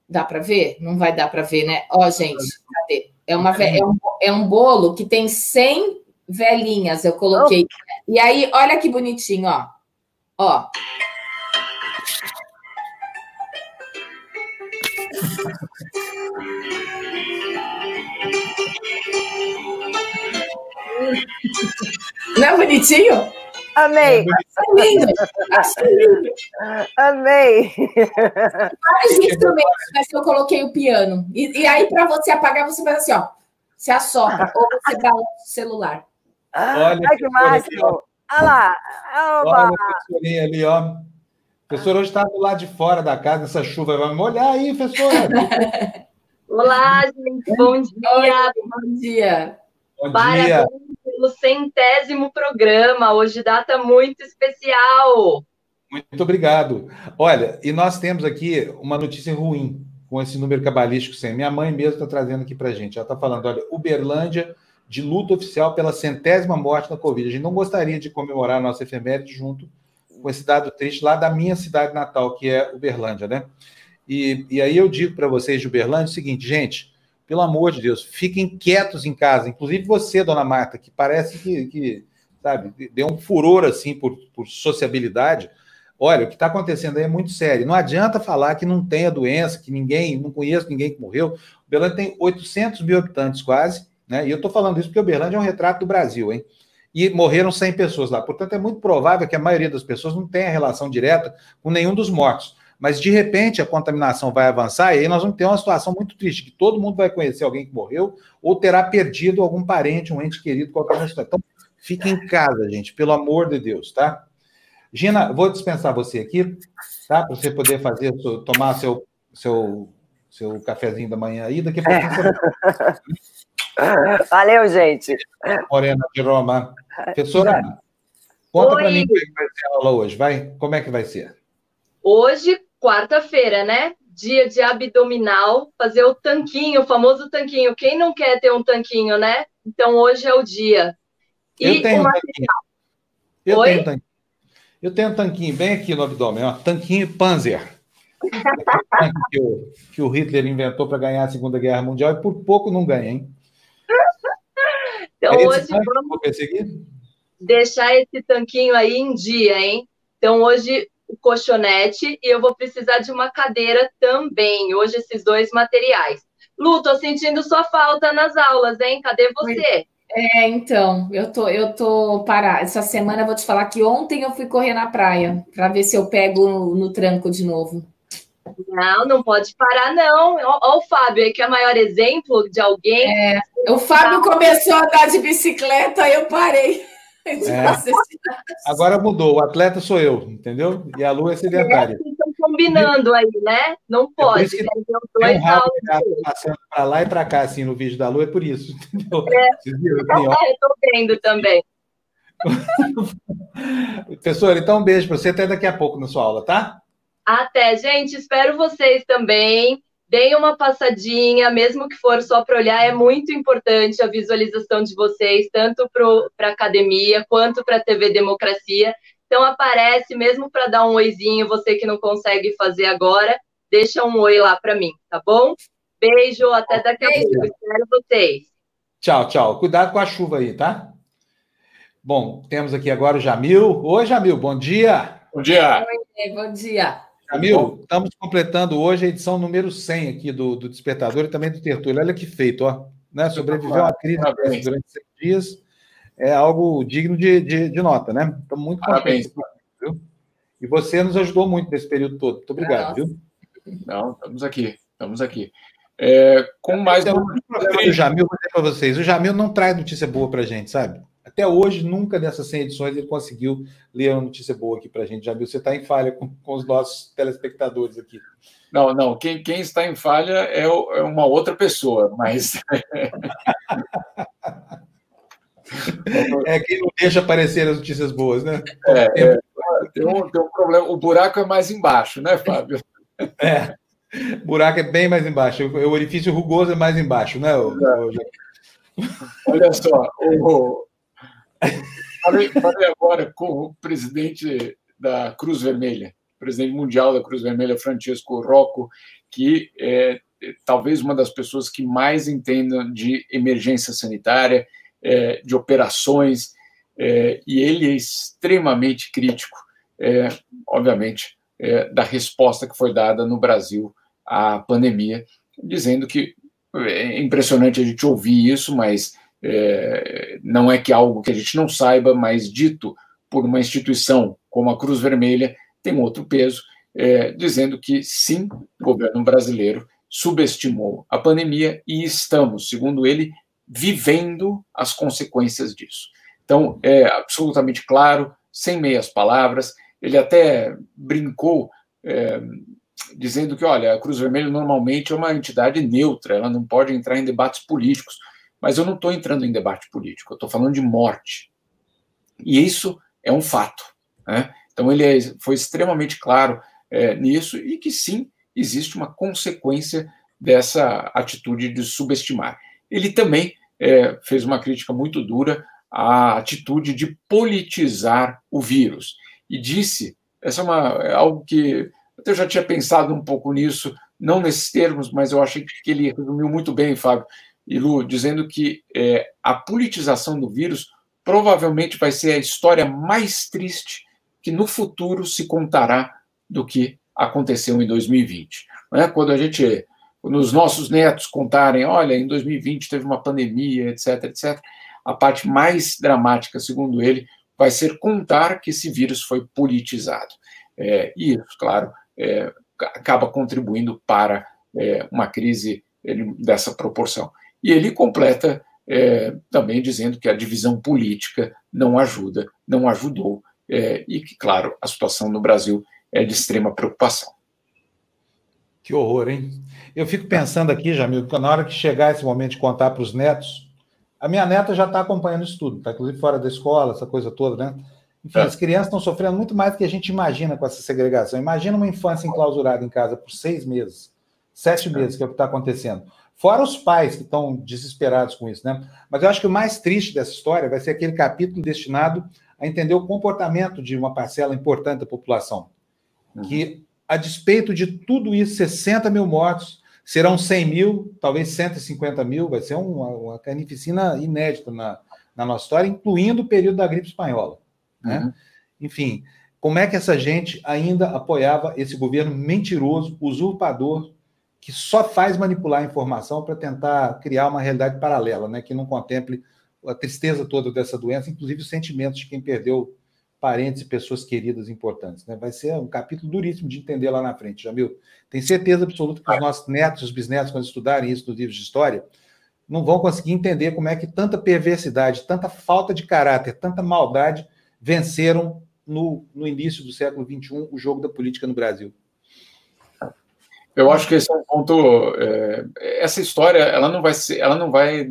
Dá para ver? Não vai dar para ver, né? Ó, gente, cadê? É, uma, é, um, é um bolo que tem 100 velhinhas, eu coloquei. E aí, olha que bonitinho, ó. Ó. Não é bonitinho? Amei. É lindo. lindo. Amei. Vários instrumentos, mas eu coloquei o piano. E, e aí, para você apagar, você faz assim, ó. Você assopra, ou você dá um celular. Olha Ai, que máximo. Olha lá. Oba. Olha a professorinha ali, ó. O professor hoje está do lado de fora da casa, nessa chuva. Vai molhar aí, professor. Olá, gente. Bom dia. Oi, bom dia. Bom Parabéns dia. pelo centésimo programa. Hoje, data muito especial. Muito obrigado. Olha, e nós temos aqui uma notícia ruim com esse número cabalístico sem. Minha mãe mesmo está trazendo aqui para gente. Ela está falando: olha, Uberlândia de luta oficial pela centésima morte da Covid. A gente não gostaria de comemorar a nossa efeméride junto com esse dado triste lá da minha cidade natal, que é Uberlândia, né? E, e aí eu digo para vocês de Uberlândia o seguinte, gente, pelo amor de Deus, fiquem quietos em casa, inclusive você, dona Marta, que parece que, que sabe, deu um furor assim por, por sociabilidade. Olha, o que está acontecendo aí é muito sério. Não adianta falar que não tem a doença, que ninguém, não conheço ninguém que morreu. Uberlândia tem 800 mil habitantes quase, né? E eu estou falando isso porque Uberlândia é um retrato do Brasil, hein? E morreram 100 pessoas lá. Portanto, é muito provável que a maioria das pessoas não tenha relação direta com nenhum dos mortos. Mas, de repente, a contaminação vai avançar e aí nós vamos ter uma situação muito triste, que todo mundo vai conhecer alguém que morreu ou terá perdido algum parente, um ente querido, qualquer coisa. Então, fique em casa, gente, pelo amor de Deus, tá? Gina, vou dispensar você aqui, tá? Para você poder fazer, tomar seu, seu, seu cafezinho da manhã aí, daqui a pouco você... Valeu, gente. Morena de Roma. Professora, conta para mim como é que vai ser a aula hoje, vai? Como é que vai ser? Hoje, quarta-feira, né? Dia de abdominal, fazer o tanquinho, o famoso tanquinho. Quem não quer ter um tanquinho, né? Então hoje é o dia. E eu tenho um tanquinho. Eu Oi? tenho um tanquinho. Eu tenho um tanquinho bem aqui no abdômen, ó, tanquinho Panzer. que, o, que o Hitler inventou para ganhar a Segunda Guerra Mundial e por pouco não ganha, hein? Então é hoje vamos deixar esse tanquinho aí em dia, hein? Então hoje o colchonete e eu vou precisar de uma cadeira também. Hoje, esses dois materiais. Lu, tô sentindo sua falta nas aulas, hein? Cadê você? É, então, eu tô, eu tô parada. Essa semana eu vou te falar que ontem eu fui correr na praia para ver se eu pego no, no, tranco de novo. Não, não pode parar, não. Olha o Fábio aí, que é o maior exemplo de alguém. É, o Fábio começou a andar de bicicleta, aí eu parei. É. Agora mudou, o atleta sou eu, entendeu? E a Lu é sedentária. É, estão combinando aí, né? Não pode. É né? tem um rabo passando para lá e para cá, assim, no vídeo da Lu, é por isso, entendeu? É, assim, é estou vendo também. Professor, então um beijo para você, até daqui a pouco na sua aula, tá? Até, gente, espero vocês também. Deem uma passadinha, mesmo que for só para olhar, é muito importante a visualização de vocês, tanto para a academia quanto para a TV Democracia. Então aparece, mesmo para dar um oizinho, você que não consegue fazer agora, deixa um oi lá para mim, tá bom? Beijo, até daqui a pouco. Espero vocês. Tchau, tchau. Cuidado com a chuva aí, tá? Bom, temos aqui agora o Jamil. Oi, Jamil, bom dia. Bom dia. Oi, bom dia. Jamil, estamos completando hoje a edição número 100 aqui do, do Despertador e também do Tertúlio. Olha que feito, ó. Né? Sobreviver a uma crise durante 100 dias é algo digno de, de, de nota, né? Estamos muito contentes. Viu? E você nos ajudou muito nesse período todo. Muito obrigado, Nossa. viu? Não, estamos aqui, estamos aqui. É, com mais então, um do Jamil, vou dizer para vocês. O Jamil não traz notícia boa para a gente, sabe? Até hoje, nunca dessas 100 edições ele conseguiu ler uma notícia boa aqui para a gente. Jamil, você está em falha com, com, os nossos telespectadores aqui. Não, não. Quem, quem está em falha é, é uma outra pessoa, mas. é quem não deixa aparecer as notícias boas, né? É, é, tem, um, tem um problema. O buraco é mais embaixo, né, Fábio? É. O buraco é bem mais embaixo. O orifício rugoso é mais embaixo, né? O, o... Olha só, o... falei, falei agora com o presidente da Cruz Vermelha, presidente mundial da Cruz Vermelha, Francisco Rocco, que é talvez uma das pessoas que mais entendam de emergência sanitária, é, de operações, é, e ele é extremamente crítico, é, obviamente, é, da resposta que foi dada no Brasil à pandemia, dizendo que é impressionante a gente ouvir isso, mas é, não é que algo que a gente não saiba, mas dito por uma instituição como a Cruz Vermelha tem outro peso, é, dizendo que sim, o governo brasileiro subestimou a pandemia e estamos, segundo ele, vivendo as consequências disso. Então, é absolutamente claro, sem meias palavras, ele até brincou, é, dizendo que, olha, a Cruz Vermelha normalmente é uma entidade neutra, ela não pode entrar em debates políticos. Mas eu não estou entrando em debate político, eu estou falando de morte. E isso é um fato. Né? Então, ele é, foi extremamente claro é, nisso e que, sim, existe uma consequência dessa atitude de subestimar. Ele também é, fez uma crítica muito dura à atitude de politizar o vírus e disse, essa é, uma, é algo que eu já tinha pensado um pouco nisso, não nesses termos, mas eu achei que ele resumiu muito bem, Fábio e Lu, dizendo que é, a politização do vírus provavelmente vai ser a história mais triste que no futuro se contará do que aconteceu em 2020. Né? Quando a gente, quando os nossos netos contarem, olha, em 2020 teve uma pandemia, etc, etc, a parte mais dramática, segundo ele, vai ser contar que esse vírus foi politizado. É, e isso, claro, é, acaba contribuindo para é, uma crise dessa proporção. E ele completa é, também dizendo que a divisão política não ajuda, não ajudou, é, e que, claro, a situação no Brasil é de extrema preocupação. Que horror, hein? Eu fico pensando aqui, Jamil, que na hora que chegar esse momento de contar para os netos, a minha neta já está acompanhando isso tudo, está inclusive fora da escola, essa coisa toda, né? Enfim, é. as crianças estão sofrendo muito mais do que a gente imagina com essa segregação. Imagina uma infância enclausurada em casa por seis meses, sete é. meses, que é o que está acontecendo. Fora os pais que estão desesperados com isso, né? Mas eu acho que o mais triste dessa história vai ser aquele capítulo destinado a entender o comportamento de uma parcela importante da população. Uhum. Que, a despeito de tudo isso, 60 mil mortos, serão 100 mil, talvez 150 mil, vai ser uma, uma carnificina inédita na, na nossa história, incluindo o período da gripe espanhola. Né? Uhum. Enfim, como é que essa gente ainda apoiava esse governo mentiroso, usurpador, que só faz manipular a informação para tentar criar uma realidade paralela, né? que não contemple a tristeza toda dessa doença, inclusive os sentimentos de quem perdeu parentes e pessoas queridas importantes. Né? Vai ser um capítulo duríssimo de entender lá na frente, Jamil. Tem certeza absoluta que os nossos netos, os bisnetos, quando estudarem isso nos livros de história, não vão conseguir entender como é que tanta perversidade, tanta falta de caráter, tanta maldade venceram no, no início do século XXI o jogo da política no Brasil. Eu acho que esse é um ponto. É, essa história, ela não vai ser, ela não vai,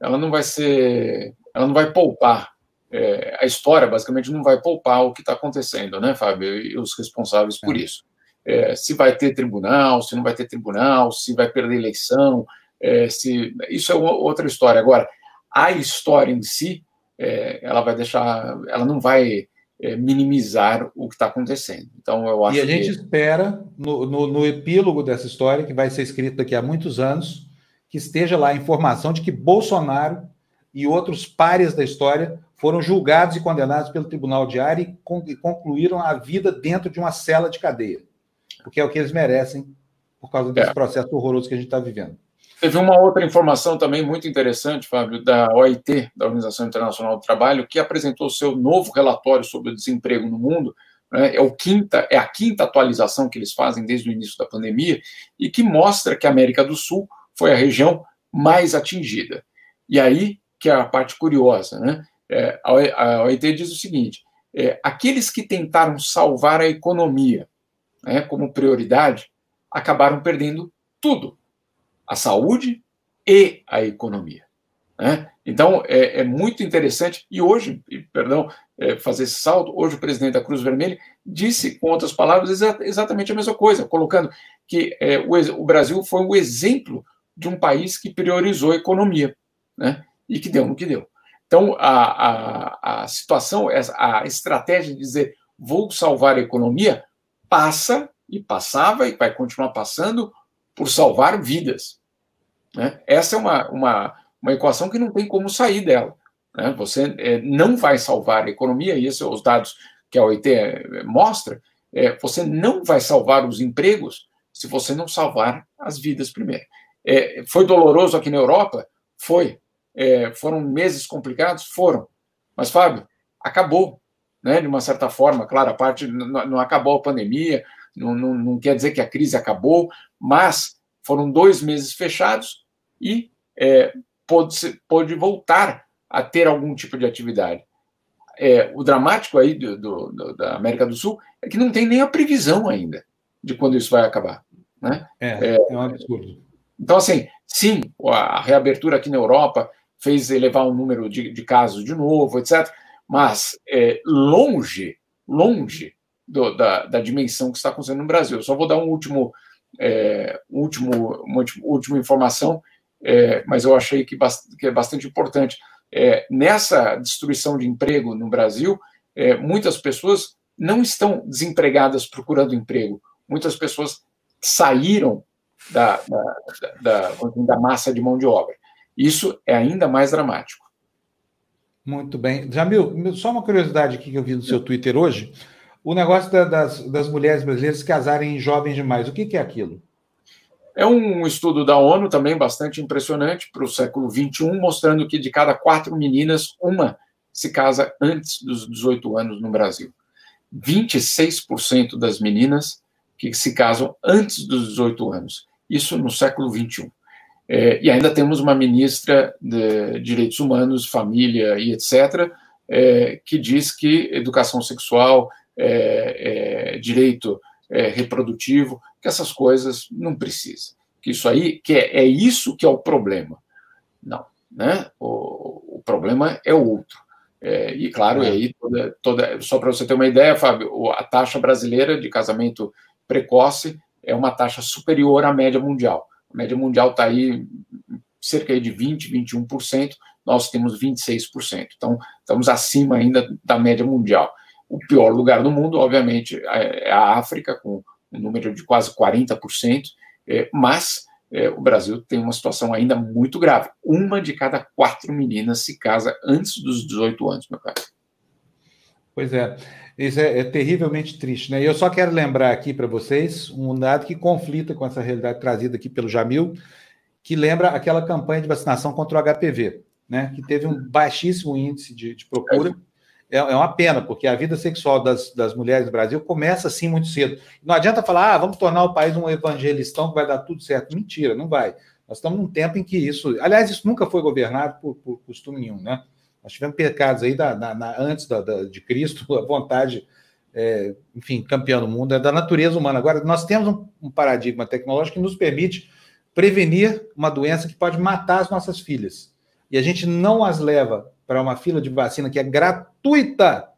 ela não vai ser, ela não vai poupar. É, a história, basicamente, não vai poupar o que está acontecendo, né, Fábio? E os responsáveis por é. isso. é, se vai ter tribunal, se não vai ter tribunal, se vai perder eleição, é, se isso é outra história. Agora, a história em si, é, ela vai deixar, ela não vai é, minimizar o que está acontecendo. Então, eu acho. E a gente que... espera no, no, no epílogo dessa história que vai ser escrito daqui a muitos anos que esteja lá a informação de que Bolsonaro e outros pares da história foram julgados e condenados pelo Tribunal Diário e concluíram a vida dentro de uma cela de cadeia, porque é o que eles merecem por causa desse é. processo horroroso que a gente está vivendo. Teve uma outra informação também muito interessante, Fábio, da OIT, da Organização Internacional do Trabalho, que apresentou seu novo relatório sobre o desemprego no mundo. Né? É, o quinta, é a quinta atualização que eles fazem desde o início da pandemia e que mostra que a América do Sul foi a região mais atingida. E aí que é a parte curiosa, né? É, a OIT diz o seguinte: é, aqueles que tentaram salvar a economia né, como prioridade acabaram perdendo tudo a saúde e a economia. Né? Então, é, é, muito interessante. E hoje, perdão, é, fazer esse salto, hoje o presidente da Cruz Vermelha disse, com outras palavras, exa exatamente a mesma coisa, colocando que é, o, o, Brasil foi um exemplo de um país que priorizou a economia, né? e que deu no que deu. Então, a, a, a situação, a estratégia de dizer vou salvar a economia, passa e passava e vai continuar passando por salvar vidas. Né? Essa é uma, uma, uma equação que não tem como sair dela. Né? Você é, não vai salvar a economia, e esses são os dados que a OIT é, mostra, é, você não vai salvar os empregos se você não salvar as vidas primeiro. É, foi doloroso aqui na Europa? Foi. É, foram meses complicados? Foram. Mas, Fábio, acabou, né? de uma certa forma. Claro, a parte não, não acabou a pandemia, não, não, não quer dizer que a crise acabou, mas foram dois meses fechados e é, pode, pode voltar a ter algum tipo de atividade. É, o dramático aí do, do, do, da América do Sul é que não tem nem a previsão ainda de quando isso vai acabar. Né? É, é, é um absurdo. Então, assim, sim, a reabertura aqui na Europa fez elevar o número de, de casos de novo, etc. Mas é, longe, longe do, da, da, dimensão que está acontecendo no Brasil. só vou dar um último, é, último, uma última informação, é, mas eu achei que, que, é bastante importante. É, nessa destruição de emprego no Brasil, é, muitas pessoas não estão desempregadas procurando emprego. Muitas pessoas saíram da, da, da, da massa de mão de obra. Isso é ainda mais dramático. Muito bem. Jamil, só uma curiosidade aqui que eu vi no seu Twitter hoje o negócio da, das, das mulheres brasileiras casarem jovens demais. O que, que é aquilo? É um estudo da ONU também bastante impressionante para o século XXI, mostrando que de cada quatro meninas, uma se casa antes dos 18 anos no Brasil. 26% das meninas que se casam antes dos 18 anos. Isso no século XXI. É, e ainda temos uma ministra de Direitos Humanos, Família e etc., é, que diz que educação sexual é, é, direito é, reprodutivo, que essas coisas não precisa. Que isso aí, que é, é isso que é o problema. Não, né? O, o problema é outro. É, e claro, é. aí toda, toda só para você ter uma ideia, Fábio, a taxa brasileira de casamento precoce é uma taxa superior à média mundial. A média mundial está aí cerca de 20, 21%, nós temos 26%. Então, estamos acima ainda da média mundial. O pior lugar do mundo, obviamente, é, é a África, com um número de quase 40%, é, mas é, o Brasil tem uma situação ainda muito grave. Uma de cada quatro meninas se casa antes dos 18 anos, meu caro. Pois é, isso é, é terrivelmente triste, né? E eu só quero lembrar aqui para vocês um dado que conflita com essa realidade trazida aqui pelo Jamil, que lembra aquela campanha de vacinação contra o HPV, né? Que teve um baixíssimo índice de, de procura. É é, uma pena, porque a vida sexual das, das mulheres do Brasil começa assim muito cedo. Não adianta falar, ah, vamos tornar o país um evangelistão que vai dar tudo certo. Mentira, não vai. Nós estamos num tempo em que isso. Aliás, isso nunca foi governado por, por costume nenhum, né? Nós tivemos pecados aí da, na, na, antes da, da, de Cristo, a vontade, é, enfim, campeã do mundo, é da natureza humana. Agora, nós temos um, um paradigma tecnológico que nos permite prevenir uma doença que pode matar as nossas filhas. E a gente não as leva para uma fila de vacina que é gratuita,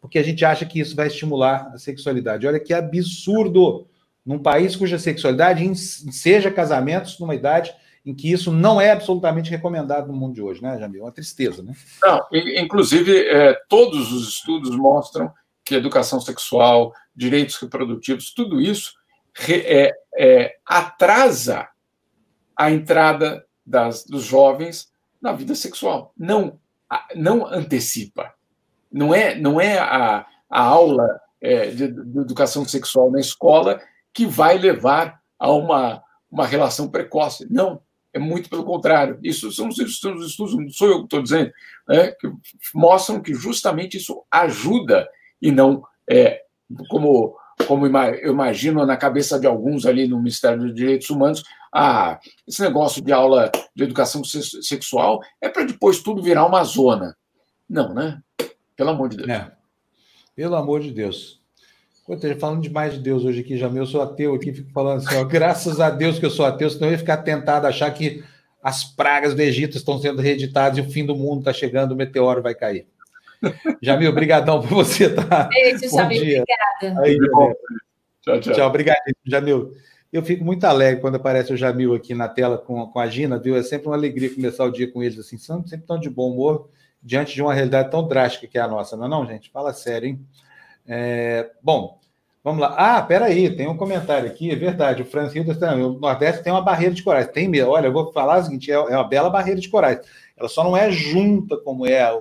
porque a gente acha que isso vai estimular a sexualidade. Olha que absurdo! num país cuja sexualidade seja casamentos numa idade em que isso não é absolutamente recomendado no mundo de hoje, né, Jamil? Uma tristeza, né? Não, inclusive, é, todos os estudos mostram que educação sexual, direitos reprodutivos, tudo isso é, é, atrasa a entrada das, dos jovens na vida sexual. Não, não antecipa. Não é, não é a, a aula é, de, de, educação sexual na escola que vai levar a uma, uma relação precoce. Não, é muito pelo contrário. Isso são os estudos, não sou eu que estou dizendo, né, que mostram que justamente isso ajuda e não é, como como eu imagino na cabeça de alguns ali no Ministério dos Direitos Humanos, ah, esse negócio de aula de educação sexual é para depois tudo virar uma zona. Não, né? Pelo amor de Deus. É. Pelo amor de Deus. Estou falando demais de Deus hoje aqui, já eu sou ateu aqui, fico falando assim, ó, graças a Deus que eu sou ateu, senão eu ia ficar tentado a achar que as pragas do Egito estão sendo reeditadas e o fim do mundo está chegando, o meteoro vai cair. Jamil, obrigadão por você estar. Tá? Beijo, Jamil, obrigada. Aí, tchau, tchau. Tchau, obrigado, Jamil. Eu fico muito alegre quando aparece o Jamil aqui na tela com, com a Gina, viu? É sempre uma alegria começar o dia com eles assim, são sempre tão de bom humor diante de uma realidade tão drástica que é a nossa, não é não, gente? Fala sério, hein? É, bom, vamos lá. Ah, peraí, tem um comentário aqui, é verdade, o Francisco está o Nordeste tem uma barreira de corais. Tem mesmo, olha, eu vou falar o seguinte, é, é uma bela barreira de corais. Ela só não é junta como é a,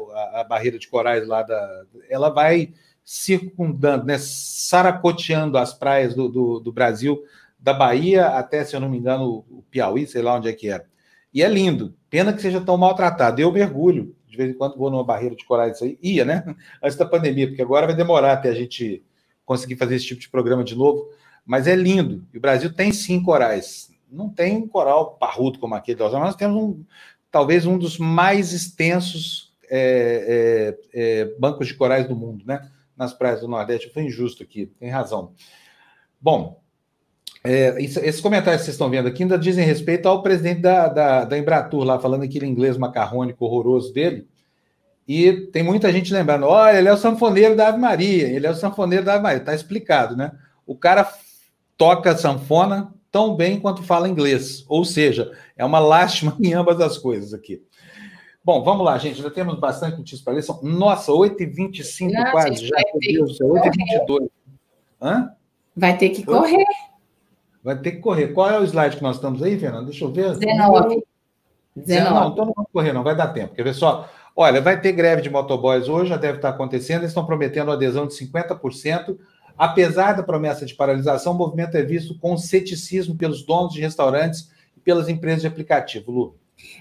a barreira de corais lá da. Ela vai circundando, né, saracoteando as praias do, do, do, Brasil, da Bahia até, se eu não me engano, o Piauí, sei lá onde é que era. E é lindo. Pena que seja tão maltratado. Eu mergulho. De vez em quando vou numa barreira de corais aí. Ia, né? Antes da pandemia, porque agora vai demorar até a gente conseguir fazer esse tipo de programa de novo. Mas é lindo. E o Brasil tem sim corais. Não tem coral parrudo como aquele, nós temos um, talvez um dos mais extensos é, é, é, bancos de corais do mundo, né? Nas praias do Nordeste. Foi injusto aqui, tem razão. Bom, é, esses comentários que vocês estão vendo aqui ainda dizem respeito ao presidente da, da, da Embratur, lá falando aquele inglês macarrônico horroroso dele. E tem muita gente lembrando: olha, ele é o sanfoneiro da Ave Maria, ele é o sanfoneiro da Ave Maria. Está explicado, né? O cara toca sanfona tão bem quanto fala inglês. Ou seja, é uma lástima em ambas as coisas aqui. Bom, vamos lá, gente. Já temos bastante notícias para ler. São, nossa, 8h25 Não, quase. Já, meu Deus, 8h22. Hã? Vai ter que correr. Vai ter que correr. Qual é o slide que nós estamos aí, Fernando? Deixa eu ver. 19. 19. Não, então não vamos correr, não. Vai dar tempo. Quer ver só? Olha, vai ter greve de motoboys hoje, já deve estar acontecendo. Eles estão prometendo adesão de 50%. Apesar da promessa de paralisação, o movimento é visto com ceticismo pelos donos de restaurantes e pelas empresas de aplicativo. Lu.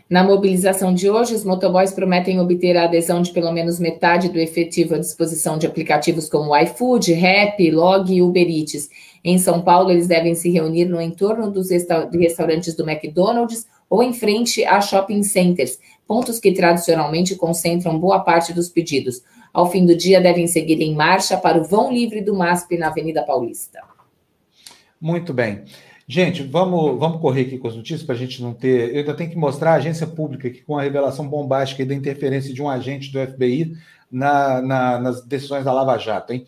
Na mobilização de hoje, os motoboys prometem obter a adesão de pelo menos metade do efetivo à disposição de aplicativos como iFood, Rap, Log e Uber Eats. Em São Paulo, eles devem se reunir no entorno dos restaurantes do McDonald's ou em frente a shopping centers, pontos que tradicionalmente concentram boa parte dos pedidos. Ao fim do dia, devem seguir em marcha para o vão livre do MASP na Avenida Paulista. Muito bem. Gente, vamos, vamos correr aqui com as notícias para a gente não ter. Eu ainda tenho que mostrar a agência pública aqui com a revelação bombástica da interferência de um agente do FBI na, na, nas decisões da Lava Jato, hein?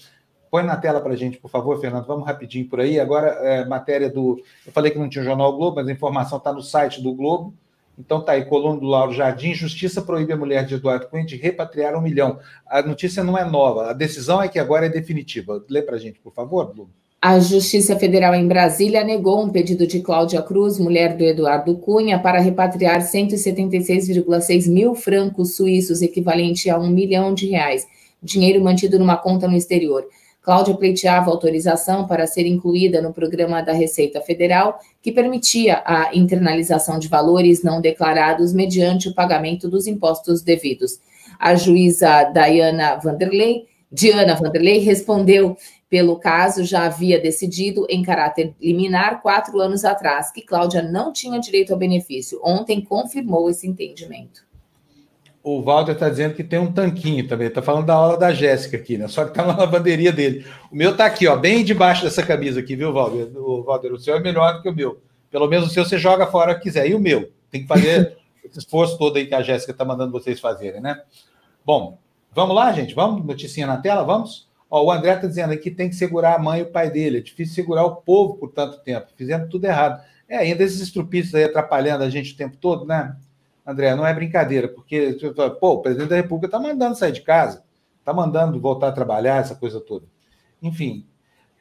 Põe na tela para a gente, por favor, Fernando. Vamos rapidinho por aí. Agora, é, matéria do. Eu falei que não tinha o Jornal Globo, mas a informação está no site do Globo. Então tá aí, coluna do Lauro Jardim, Justiça proíbe a mulher de Eduardo Cunha de repatriar um milhão. A notícia não é nova, a decisão é que agora é definitiva. Lê para gente, por favor, Lu. A Justiça Federal em Brasília negou um pedido de Cláudia Cruz, mulher do Eduardo Cunha, para repatriar 176,6 mil francos suíços, equivalente a um milhão de reais, dinheiro mantido numa conta no exterior. Cláudia pleiteava autorização para ser incluída no programa da Receita Federal, que permitia a internalização de valores não declarados mediante o pagamento dos impostos devidos. A juíza Diana Vanderlei, Diana Vanderlei respondeu pelo caso, já havia decidido em caráter liminar quatro anos atrás que Cláudia não tinha direito ao benefício. Ontem confirmou esse entendimento. O Walter está dizendo que tem um tanquinho também. Está falando da aula da Jéssica aqui, né? Só que está na lavanderia dele. O meu está aqui, ó, bem debaixo dessa camisa aqui, viu, Walter? O, Walter, o seu é melhor do que o meu. Pelo menos o seu você joga fora que quiser. E o meu? Tem que fazer esse esforço todo aí que a Jéssica está mandando vocês fazerem, né? Bom, vamos lá, gente? Vamos? Noticinha na tela, vamos? Ó, o André está dizendo aqui que tem que segurar a mãe e o pai dele. É difícil segurar o povo por tanto tempo. Fizemos tudo errado. É, ainda esses estrupistas aí atrapalhando a gente o tempo todo, né? André, não é brincadeira, porque pô, o presidente da República está mandando sair de casa, está mandando voltar a trabalhar, essa coisa toda. Enfim,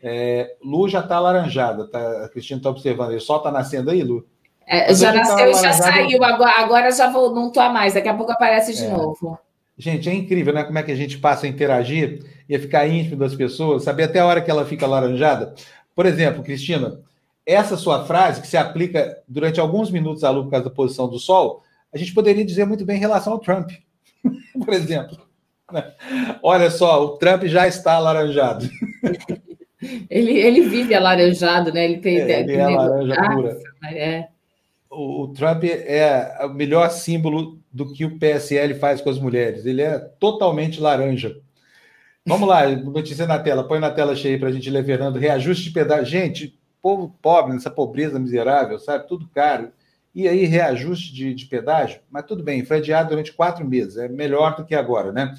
é, Lu já está alaranjada, tá, a Cristina está observando. O sol está nascendo aí, Lu? É, já nasceu e já saiu, agora, agora já vou, não estou mais, daqui a pouco aparece de é. novo. Gente, é incrível, né? Como é que a gente passa a interagir e a ficar íntimo das pessoas, saber até a hora que ela fica laranjada. Por exemplo, Cristina, essa sua frase, que se aplica durante alguns minutos à Lu por causa da posição do Sol, a gente poderia dizer muito bem em relação ao Trump, por exemplo. Olha só, o Trump já está alaranjado. Ele, ele vive alaranjado, né? Ele tem é, ele é laranja pura. É. O, o Trump é o melhor símbolo do que o PSL faz com as mulheres. Ele é totalmente laranja. Vamos lá, notícia na tela. Põe na tela cheia para a gente ler, Fernando. Reajuste de pedágio. Gente, povo pobre, nessa pobreza miserável, sabe? Tudo caro. E aí, reajuste de, de pedágio? Mas tudo bem, foi adiado durante quatro meses. É melhor do que agora, né?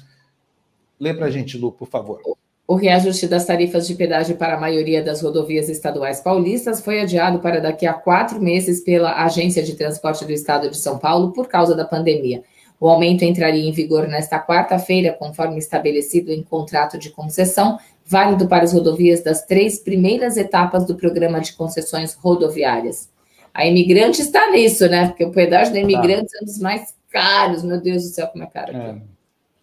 Lê para a gente, Lu, por favor. O reajuste das tarifas de pedágio para a maioria das rodovias estaduais paulistas foi adiado para daqui a quatro meses pela Agência de Transporte do Estado de São Paulo por causa da pandemia. O aumento entraria em vigor nesta quarta-feira, conforme estabelecido em contrato de concessão, válido para as rodovias das três primeiras etapas do programa de concessões rodoviárias. A imigrante está nisso, né? Porque o pedágio da imigrante tá. é um dos mais caros. Meu Deus do céu, como é caro. É.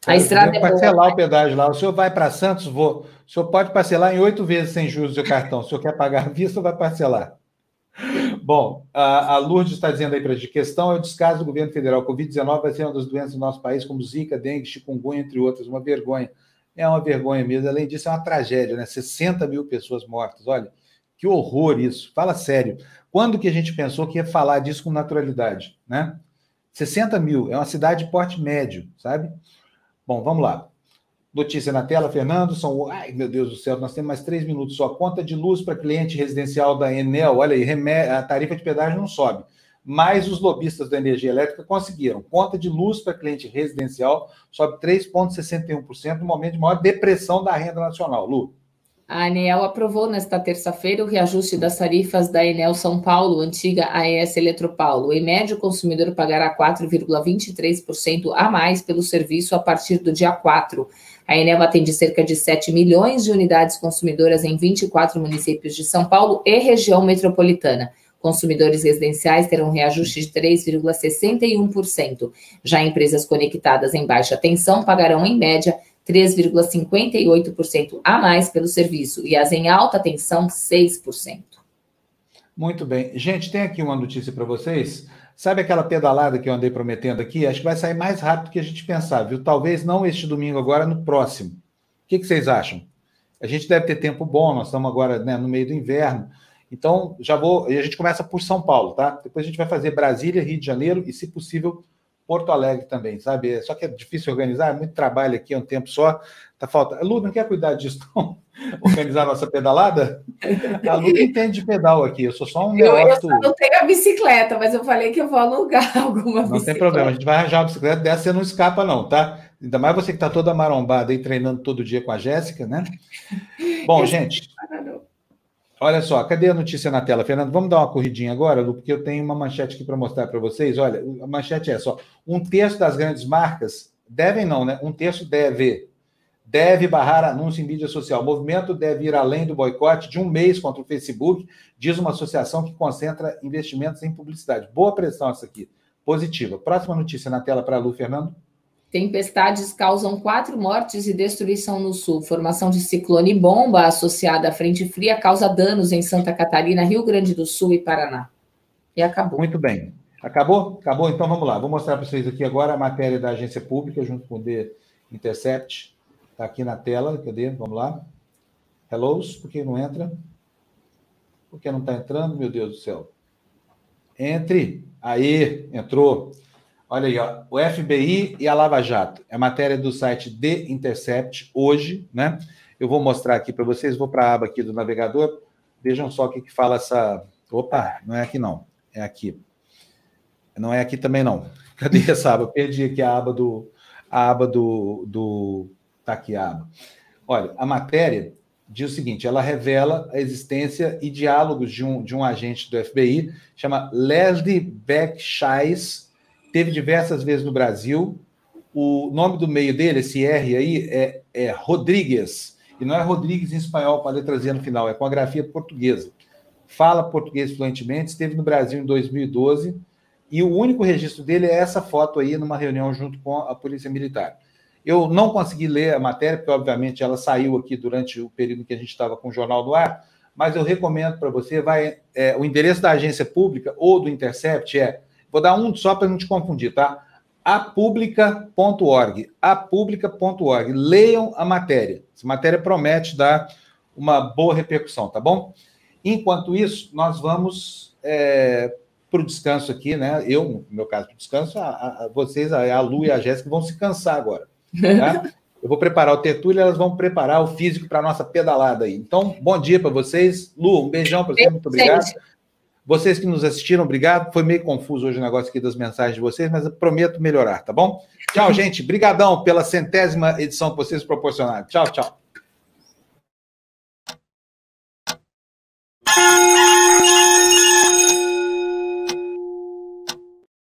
A estrada é parcelar boa. o pedágio lá. O senhor vai para Santos, vou. O senhor pode parcelar em oito vezes sem juros do cartão. O senhor quer pagar à vista vai parcelar? Bom, a, a Lourdes está dizendo aí para a gente, questão é o descaso do governo federal. Covid-19 vai ser uma das doenças do nosso país, como Zika, dengue, chikungunya, entre outras. Uma vergonha. É uma vergonha mesmo. Além disso, é uma tragédia, né? 60 mil pessoas mortas. Olha, que horror isso. Fala sério. Quando que a gente pensou que ia falar disso com naturalidade, né? 60 mil. É uma cidade de porte médio, sabe? Bom, vamos lá. Notícia na tela, Fernando. São. Ai, meu Deus do céu, nós temos mais três minutos só. Conta de luz para cliente residencial da Enel. Olha aí, a tarifa de pedágio não sobe. Mas os lobistas da energia elétrica conseguiram. Conta de luz para cliente residencial sobe 3,61% no momento de maior depressão da renda nacional. Lu. A ANEEL aprovou nesta terça-feira o reajuste das tarifas da Enel São Paulo, antiga AES Eletropaulo. Em média, o consumidor pagará 4,23% a mais pelo serviço a partir do dia 4. A Enel atende cerca de 7 milhões de unidades consumidoras em 24 municípios de São Paulo e região metropolitana. Consumidores residenciais terão reajuste de 3,61%. Já empresas conectadas em baixa tensão pagarão, em média, 3,58% a mais pelo serviço e as em alta tensão, 6%. Muito bem. Gente, tem aqui uma notícia para vocês. Sabe aquela pedalada que eu andei prometendo aqui? Acho que vai sair mais rápido do que a gente pensava, viu? Talvez não este domingo agora, no próximo. O que, que vocês acham? A gente deve ter tempo bom, nós estamos agora né, no meio do inverno. Então, já vou. E a gente começa por São Paulo, tá? Depois a gente vai fazer Brasília, Rio de Janeiro e, se possível, Porto Alegre também, sabe? Só que é difícil organizar, é muito trabalho aqui, é um tempo só. Tá falta. Lu não quer cuidar disso, não? Organizar nossa pedalada? A Lu entende de pedal aqui, eu sou só um eu, Eu não tenho a bicicleta, mas eu falei que eu vou alugar alguma não bicicleta. Não tem problema, a gente vai arranjar uma bicicleta dessa, você não escapa, não, tá? Ainda mais você que está toda marombada aí treinando todo dia com a Jéssica, né? Bom, gente. Olha só, cadê a notícia na tela, Fernando? Vamos dar uma corridinha agora, Lu, porque eu tenho uma manchete aqui para mostrar para vocês. Olha, a manchete é só: um terço das grandes marcas devem não, né? Um terço deve deve barrar anúncio em mídia social. O movimento deve ir além do boicote de um mês contra o Facebook, diz uma associação que concentra investimentos em publicidade. Boa pressão essa aqui, positiva. Próxima notícia na tela para a Lu, Fernando. Tempestades causam quatro mortes e destruição no sul. Formação de ciclone bomba associada à frente fria causa danos em Santa Catarina, Rio Grande do Sul e Paraná. E acabou. Muito bem. Acabou? Acabou? Então vamos lá. Vou mostrar para vocês aqui agora a matéria da agência pública junto com o The Intercept. Está aqui na tela. Cadê? Vamos lá. Hellos, por que não entra? Por que não está entrando? Meu Deus do céu. Entre. Aí, entrou. Olha aí, ó, o FBI e a Lava Jato. É matéria do site The Intercept hoje, né? Eu vou mostrar aqui para vocês, vou para a aba aqui do navegador. Vejam só o que, que fala essa. Opa, não é aqui não, é aqui. Não é aqui também não. Cadê essa aba? Perdi aqui a aba do. A aba do. do... Tá aqui a aba. Olha, a matéria diz o seguinte: ela revela a existência e diálogos de um, de um agente do FBI, chama Leslie Beckscheiss, teve diversas vezes no Brasil. O nome do meio dele, esse R aí, é, é Rodrigues. E não é Rodrigues em espanhol com a letra Z no final, é com a grafia portuguesa. Fala português fluentemente, esteve no Brasil em 2012, e o único registro dele é essa foto aí numa reunião junto com a Polícia Militar. Eu não consegui ler a matéria, porque, obviamente, ela saiu aqui durante o período que a gente estava com o Jornal do Ar, mas eu recomendo para você, vai, é, o endereço da agência pública ou do Intercept é, vou dar um só para não te confundir, tá? apublica.org, apublica.org. Leiam a matéria. Essa matéria promete dar uma boa repercussão, tá bom? Enquanto isso, nós vamos é, para o descanso aqui, né? Eu, no meu caso, para o descanso, a, a, vocês, a, a Lu e a Jéssica, vão se cansar agora. Tá? Eu vou preparar o tertúlio e elas vão preparar o físico para a nossa pedalada aí. Então, bom dia para vocês. Lu, um beijão para você, muito obrigado. Vocês que nos assistiram, obrigado. Foi meio confuso hoje o negócio aqui das mensagens de vocês, mas eu prometo melhorar, tá bom? Tchau, gente. Brigadão pela centésima edição que vocês proporcionaram. Tchau, tchau.